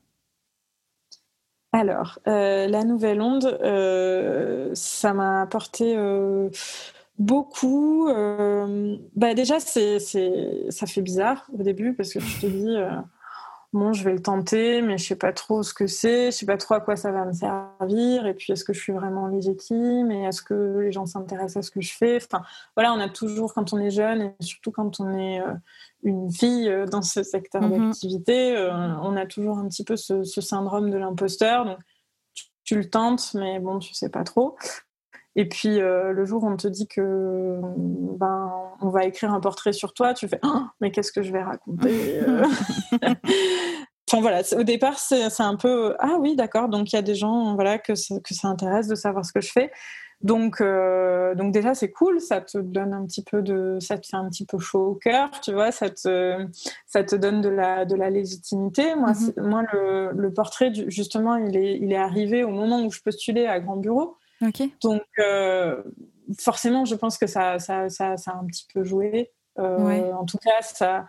Alors, euh, la nouvelle onde, ça m'a apporté beaucoup. bah déjà, c'est, ça fait bizarre au début parce que je te dis, bon, je vais le tenter, mais je sais pas trop ce que c'est, je sais pas trop à quoi ça va me servir, et puis est-ce que je suis vraiment légitime, et est-ce que les gens s'intéressent à ce que je fais? Enfin, voilà, on a toujours, quand on est jeune, et surtout quand on est une fille euh, dans ce secteur mhm. d'activité, euh, on a toujours un petit peu ce, syndrome de l'imposteur. Donc, tu, le tentes, mais bon, tu sais pas trop. Et puis euh, le jour où on te dit que ben on va écrire un portrait sur toi, tu fais oh, mais qu'est-ce que je vais raconter Enfin voilà, au départ c'est un peu ah oui d'accord donc il y a des gens voilà que que ça intéresse de savoir ce que je fais. Donc, euh, donc déjà c'est cool, ça te donne un petit peu de, ça te fait un petit peu chaud au cœur, tu vois, ça te, ça te donne de la, de la légitimité. Moi, mhm. moi le, le, portrait justement, il est, il est arrivé au moment où je postulais à Grand Bureau. Donc euh, forcément, je pense que ça, ça, ça, ça, a un petit peu joué. En tout cas, ça,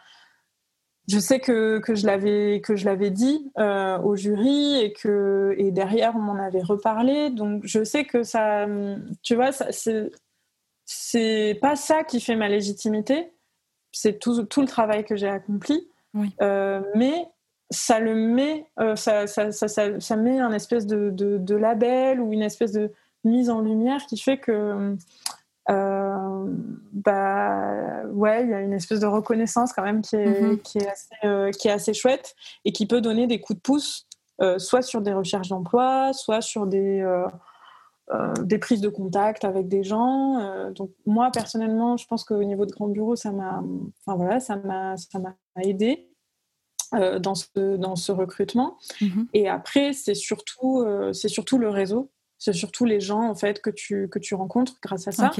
je sais que, que je l'avais que je l'avais dit au jury et que et derrière on m'en avait reparlé. Donc je sais que ça, tu vois, c'est c'est pas ça qui fait ma légitimité. C'est tout, tout le travail que j'ai accompli. mais ça le met, euh, ça, ça, ça, ça, met un espèce de, de, label ou une espèce de mise en lumière qui fait que, euh, bah, ouais, il y a une espèce de reconnaissance quand même qui est, mm-hmm. qui, est assez, euh, qui est assez chouette et qui peut donner des coups de pouce, soit sur des recherches d'emploi, soit sur des, des prises de contact avec des gens. donc moi personnellement, je pense qu'au niveau de Grand Bureau, ça m'a, enfin voilà, ça m'a, ça m'a aidé. Euh, dans, ce, dans ce recrutement. Mhm. Et après, c'est surtout, euh, c'est surtout le réseau, c'est surtout les gens en fait que tu, que tu rencontres grâce à ça.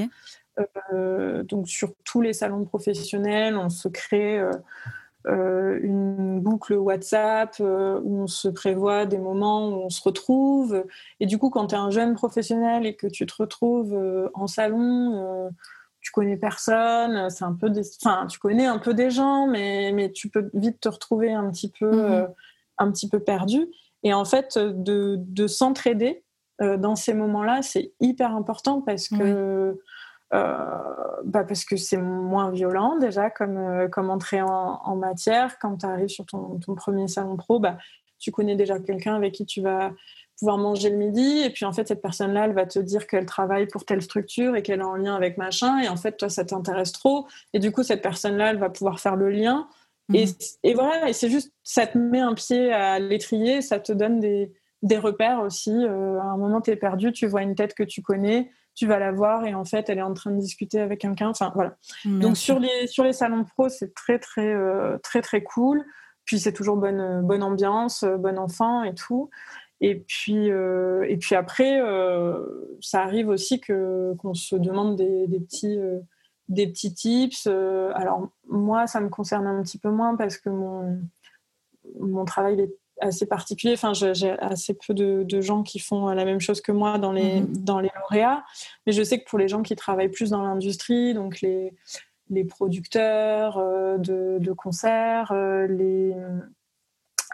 Euh, donc sur tous les salons professionnels, on se crée une boucle WhatsApp où on se prévoit des moments où on se retrouve. Et du coup, quand tu es un jeune professionnel et que tu te retrouves en salon, tu connais personne, c'est un peu des... enfin, tu connais un peu des gens, mais, mais tu peux vite te retrouver un petit peu, mhm. euh, un petit peu perdu. Et en fait, de, de s'entraider euh, dans ces moments-là, c'est hyper important parce que euh, bah parce que c'est moins violent déjà comme, comme entrée en, en matière. Quand tu arrives sur ton, ton, premier salon pro, bah, tu connais déjà quelqu'un avec qui tu vas pouvoir manger le midi. Et puis, en fait, cette personne-là, elle va te dire qu'elle travaille pour telle structure et qu'elle est en lien avec machin. Et en fait, toi, ça t'intéresse trop. Et du coup, cette personne-là, elle va pouvoir faire le lien. Et, mhm. et, voilà, et c'est juste, ça te met un pied à l'étrier, ça te donne des, des repères aussi. Euh, à un moment, tu es perdu, tu vois une tête que tu connais, tu vas la voir et en fait, elle est en train de discuter avec quelqu'un. Enfin, voilà. Donc, sur les, sur les salons pro, c'est très, très, euh, très, très cool. Puis, c'est toujours bonne, bonne ambiance, bon enfant et tout. Et puis, euh, et puis après, euh, ça arrive aussi que qu'on se demande des, des petits euh, des petits tips. alors moi, ça me concerne un petit peu moins parce que mon mon travail est assez particulier. Enfin, j'ai assez peu de, de, gens qui font la même chose que moi dans les mmh dans les lauréats. Mais je sais que pour les gens qui travaillent plus dans l'industrie, donc les les producteurs de, de concerts, les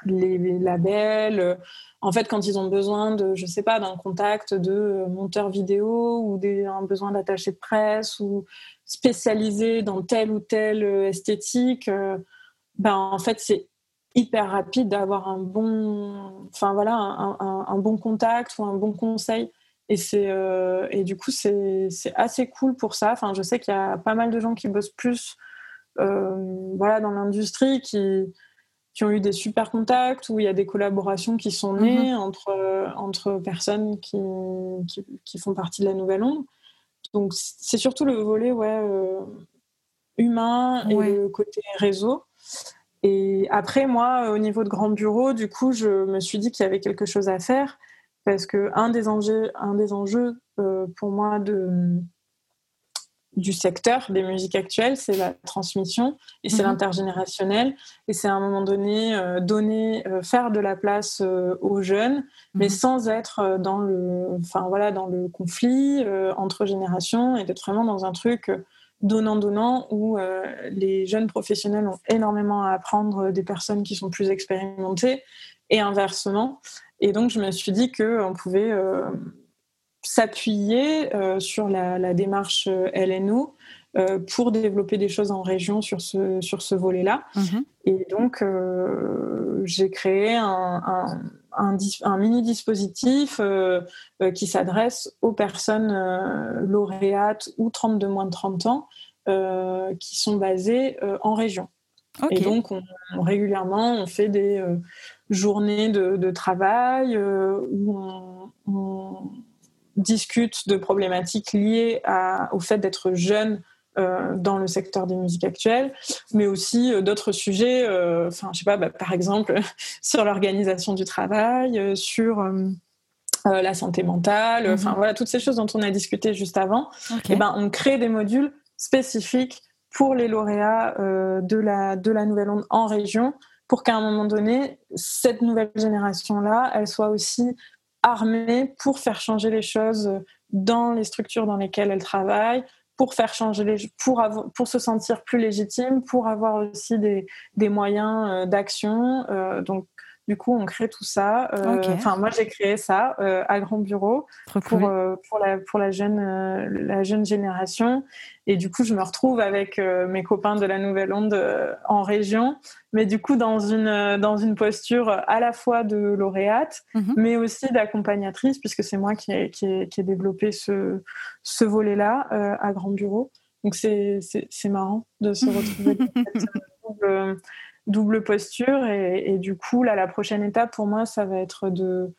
les, labels. Euh, en fait, quand ils ont besoin de, je sais pas, d'un contact de monteur vidéo ou des, un besoin d'attaché de presse ou spécialisé dans telle ou telle esthétique, euh, ben en fait c'est hyper rapide d'avoir un bon, enfin voilà, un, bon contact ou un bon conseil. Et c'est euh, et du coup c'est assez cool pour ça. Enfin, je sais qu'il y a pas mal de gens qui bossent plus, voilà, dans l'industrie qui qui ont eu des super contacts, où il y a des collaborations qui sont nées mhm. entre, entre personnes qui, qui, font partie de la Nouvelle Onde. Donc c'est surtout le volet ouais, euh, humain et le côté réseau. Et après, moi, au niveau de grand bureau, du coup, je me suis dit qu'il y avait quelque chose à faire parce que un des enjeux, un des enjeux euh, pour moi de, du secteur des musiques actuelles, c'est la transmission et c'est mhm. l'intergénérationnel. Et c'est à un moment donné euh, donner, euh, faire de la place euh, aux jeunes, mais mhm. sans être dans le, enfin voilà, dans le conflit entre générations et d'être vraiment dans un truc donnant-donnant où les jeunes professionnels ont énormément à apprendre des personnes qui sont plus expérimentées et inversement. Et donc je me suis dit qu'on pouvait s'appuyer euh, sur la, démarche euh, LNO euh, pour développer des choses en région sur ce, sur ce volet-là. Mhm. Et donc, j'ai créé un, un, mini dispositif qui s'adresse aux personnes lauréates ou 32 moins de 30 ans qui sont basées en région. Et donc, régulièrement, on fait des journées de, travail où on discutent de problématiques liées au fait d'être jeune euh, dans le secteur des musiques actuelles, mais aussi euh, d'autres sujets, euh, enfin, je sais pas, bah, par exemple, sur l'organisation du travail, sur la santé mentale, enfin, mhm. voilà, toutes ces choses dont on a discuté juste avant. Et eh ben, on crée des modules spécifiques pour les lauréats de, la, de la Nouvelle Onde en région pour qu'à un moment donné, cette nouvelle génération-là, elle soit aussi armée pour faire changer les choses dans les structures dans lesquelles elle travaille, pour faire changer les pour avoir, pour se sentir plus légitime, pour avoir aussi des, des moyens euh, d'action. Euh, donc du coup, on crée tout ça. Euh, enfin, moi, j'ai créé ça euh, à Grand Bureau pour, euh, pour, la, pour la, jeune, la jeune génération. Et du coup, je me retrouve avec mes copains de la Nouvelle Onde en région, mais du coup, dans une, dans une posture à la fois de lauréate, mhm. mais aussi d'accompagnatrice, puisque c'est moi qui ai, qui, ai, qui ai, développé ce, ce volet-là à Grand Bureau. Donc, c'est marrant de se retrouver cette double posture. Et, du coup, là, la prochaine étape pour moi, ça va être de,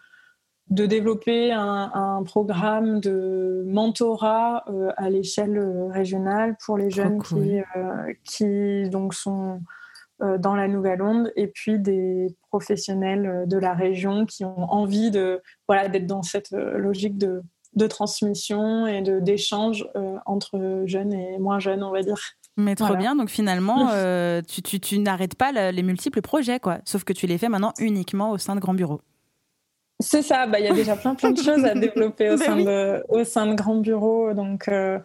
de développer un, programme de mentorat euh, à l'échelle euh, régionale pour les jeunes qui, euh, qui donc sont dans la nouvelle onde et puis des professionnels de la région qui ont envie de voilà d'être dans cette logique de, de transmission et de d'échange entre jeunes et moins jeunes on va dire mais trop bien. Donc finalement, euh, tu, tu, tu n'arrêtes pas les multiples projets, quoi. Sauf que tu les fais maintenant uniquement au sein de Grand Bureau. C'est ça, bah, il y a déjà plein, plein de choses à développer au, ben sein de, au sein de Grand Bureau. Donc, euh,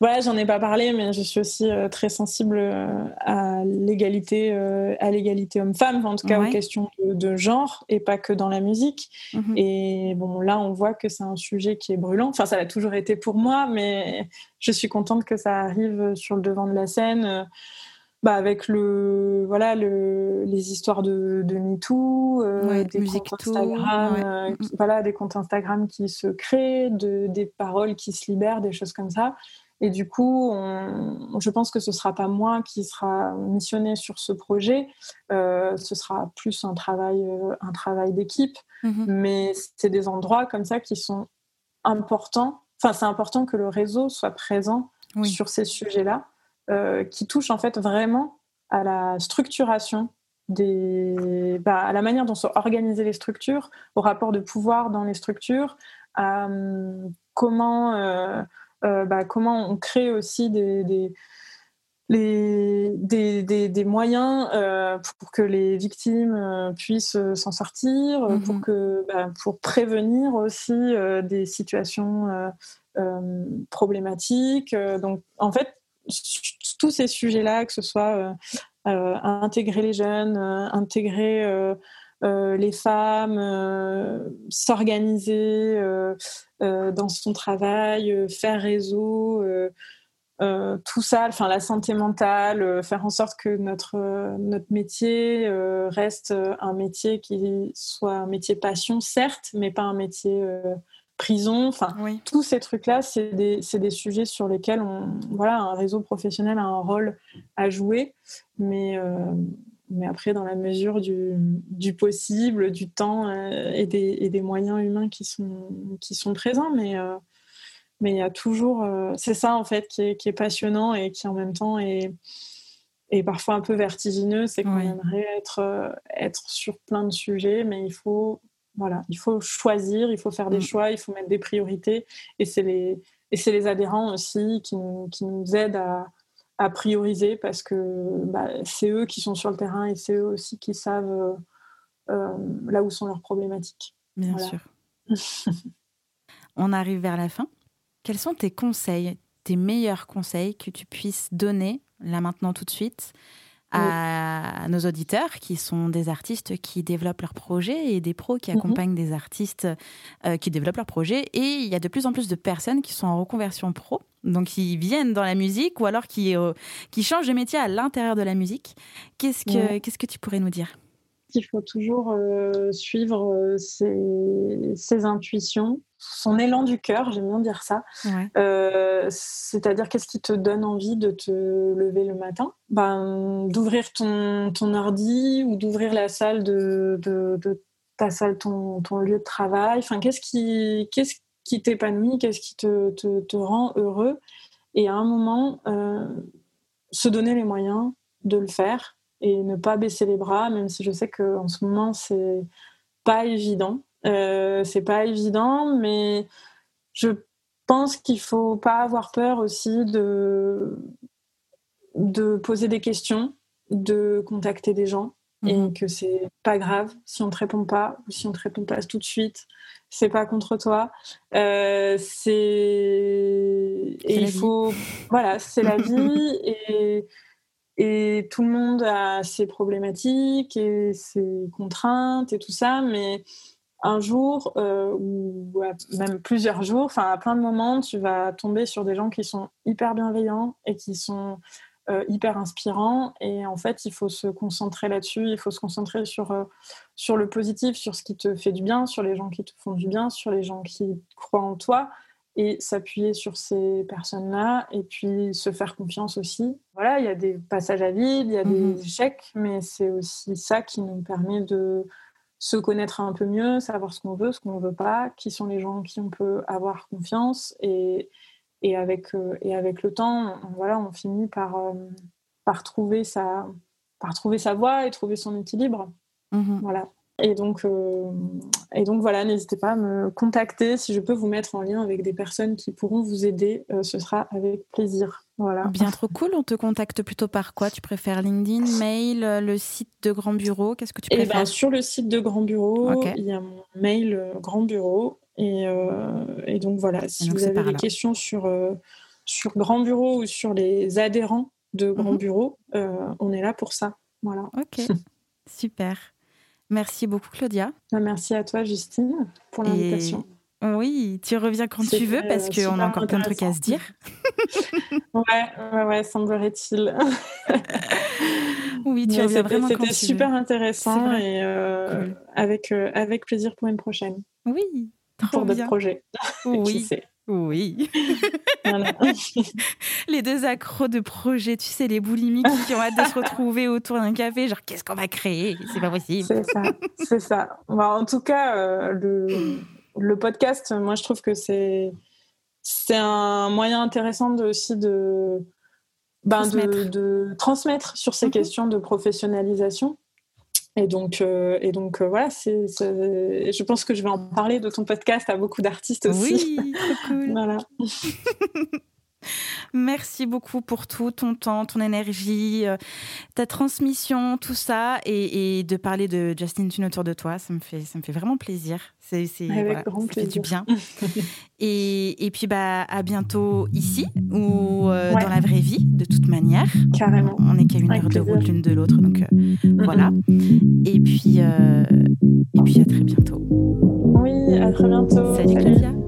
voilà, j'en ai pas parlé, mais je suis aussi euh, très sensible euh, à l'égalité, à l'égalité homme-femme, en tout cas aux questions de, genre, et pas que dans la musique. Mhm. Et bon, là, on voit que c'est un sujet qui est brûlant. Enfin, ça l'a toujours été pour moi, mais je suis contente que ça arrive sur le devant de la scène bah avec le voilà le, les histoires de, de MeToo, euh, des comptes Instagram, euh, voilà des comptes Instagram qui se créent, de, des paroles qui se libèrent, des choses comme ça. Et du coup, on, je pense que ce sera pas moi qui sera missionné sur ce projet. Euh, ce sera plus un travail un travail d'équipe. Mm-hmm. Mais c'est des endroits comme ça qui sont importants. Enfin, c'est important que le réseau soit présent sur ces sujets-là. Euh, qui touche en fait vraiment à la structuration des, bah, à la manière dont sont organisées les structures, au rapport de pouvoir dans les structures, à hum, comment, euh, euh, bah, comment on crée aussi des, des les, des, des, des, moyens pour que les victimes puissent s'en sortir, pour, mmh que, bah, pour prévenir aussi des situations problématiques. Donc, en fait, tous ces sujets-là, que ce soit euh, euh, intégrer les jeunes, euh, intégrer les femmes, s'organiser dans son travail, faire réseau. tout ça, enfin la santé mentale, faire en sorte que notre notre métier reste un métier qui soit un métier passion certes, mais pas un métier prison, enfin tous ces trucs-là, c'est des, des, sujets sur lesquels on, voilà, un réseau professionnel a un rôle à jouer, mais, euh, mais après dans la mesure du, du possible, du temps euh, et, des, et, des, moyens humains qui sont, qui sont présents, mais euh, mais il y a toujours, c'est ça en fait qui est, qui est, passionnant et qui en même temps est, est parfois un peu vertigineux, c'est qu'on aimerait être, être sur plein de sujets, mais il faut voilà, il faut choisir, il faut faire des mm. choix, il faut mettre des priorités. Et c'est les, et c'est les adhérents aussi qui nous, qui nous aident à, à prioriser parce que bah, c'est eux qui sont sur le terrain et c'est eux aussi qui savent euh, euh, là où sont leurs problématiques. Bien sûr. On arrive vers la fin. Quels sont tes conseils, tes meilleurs conseils que tu puisses donner là maintenant tout de suite à nos auditeurs qui sont des artistes qui développent leurs projets et des pros qui mhm. accompagnent des artistes euh, qui développent leurs projets. Et il y a de plus en plus de personnes qui sont en reconversion pro, donc qui viennent dans la musique ou alors qui, euh, qui changent de métier à l'intérieur de la musique. Qu'est-ce que, qu'est-ce que tu pourrais nous dire? Il faut toujours euh, suivre ses, ses intuitions son élan du cœur, j'aime bien dire ça. Euh, c'est-à-dire, qu'est-ce qui te donne envie de te lever le matin? Ben, D'ouvrir ton, ton ordi ou d'ouvrir la salle de, de, ta salle, ton, ton, lieu de travail? Enfin, qu'est-ce qui, qu'est-ce qui t'épanouit? Qu'est-ce qui te, te, te, rend heureux? Et à un moment, euh, se donner les moyens de le faire et ne pas baisser les bras, même si je sais qu'en ce moment, c'est pas évident. Euh, c'est pas évident, mais je pense qu'il faut pas avoir peur aussi de, de poser des questions, de contacter des gens. et mhm. que c'est pas grave si on te répond pas ou si on te répond pas tout de suite. C'est pas contre toi. Euh, c'est et il faut voilà, c'est la vie et et tout le monde a ses problématiques et ses contraintes et tout ça, mais un jour euh, ou même plusieurs jours, enfin à plein de moments, tu vas tomber sur des gens qui sont hyper bienveillants et qui sont euh, hyper inspirants. Et en fait, il faut se concentrer là-dessus, il faut se concentrer sur, euh, sur le positif, sur ce qui te fait du bien, sur les gens qui te font du bien, sur les gens qui croient en toi et s'appuyer sur ces personnes-là et puis se faire confiance aussi. Voilà, il y a des passages à vide, il y a des mhm. échecs, mais c'est aussi ça qui nous permet de se connaître un peu mieux, savoir ce qu'on veut, ce qu'on ne veut pas, qui sont les gens qui on peut avoir confiance et, et, avec, euh, et avec le temps, on, voilà, on finit par, euh, par, trouver sa, par trouver sa voie et trouver son équilibre. Mhm. Voilà. Et donc, euh, et donc voilà, n'hésitez pas à me contacter si je peux vous mettre en lien avec des personnes qui pourront vous aider. ce sera avec plaisir. Voilà. Bien trop cool. On te contacte plutôt par quoi? Tu préfères LinkedIn, mail, le site de Grand Bureau? Qu'est-ce que tu eh ben, préfères? Sur le site de Grand Bureau, il y a mon mail euh, Grand Bureau. Et, euh, et donc voilà, si vous avez des questions sur, euh, sur Grand Bureau ou sur les adhérents de Grand mhm. Bureau, on est là pour ça. Voilà. Ok, super. Merci beaucoup Claudia. Bah, merci à toi Justine pour l'invitation. Oui, tu reviens quand tu veux parce qu'on a encore plein de trucs à se dire. ouais, ouais, semblerait-il. oui, tu reviens vraiment quand tu veux. C'était super intéressant et euh, avec, euh, avec plaisir pour une prochaine. Oui, pour d'autres projets. Oui. Oui. les deux accros de projets, tu sais, les boulimiques qui ont hâte de se retrouver autour d'un café, genre qu'est-ce qu'on va créer? C'est pas possible. C'est ça, c'est ça. en tout cas, euh, le le podcast, moi, je trouve que c'est c'est un moyen intéressant de, aussi de, ben transmettre. De, transmettre sur ces mhm. questions de professionnalisation. Et donc, euh, et donc euh, voilà, c'est, je pense que je vais en parler de ton podcast à beaucoup d'artistes aussi. Oui, trop cool. voilà. Merci beaucoup pour tout, ton temps, ton énergie, euh, ta transmission, tout ça, et, de parler de Justin Tune autour de toi. Ça me fait, ça me fait vraiment plaisir. C'est, grand ça Fait du bien. et, et, puis, bah, à bientôt ici ou euh, dans la vraie vie, de toute manière. Carrément. On n'est qu'à une heure de route l'une de l'autre, donc euh, voilà. Et puis, et puis, à très bientôt. Oui, à très bientôt. Salut, Salut. Claudia.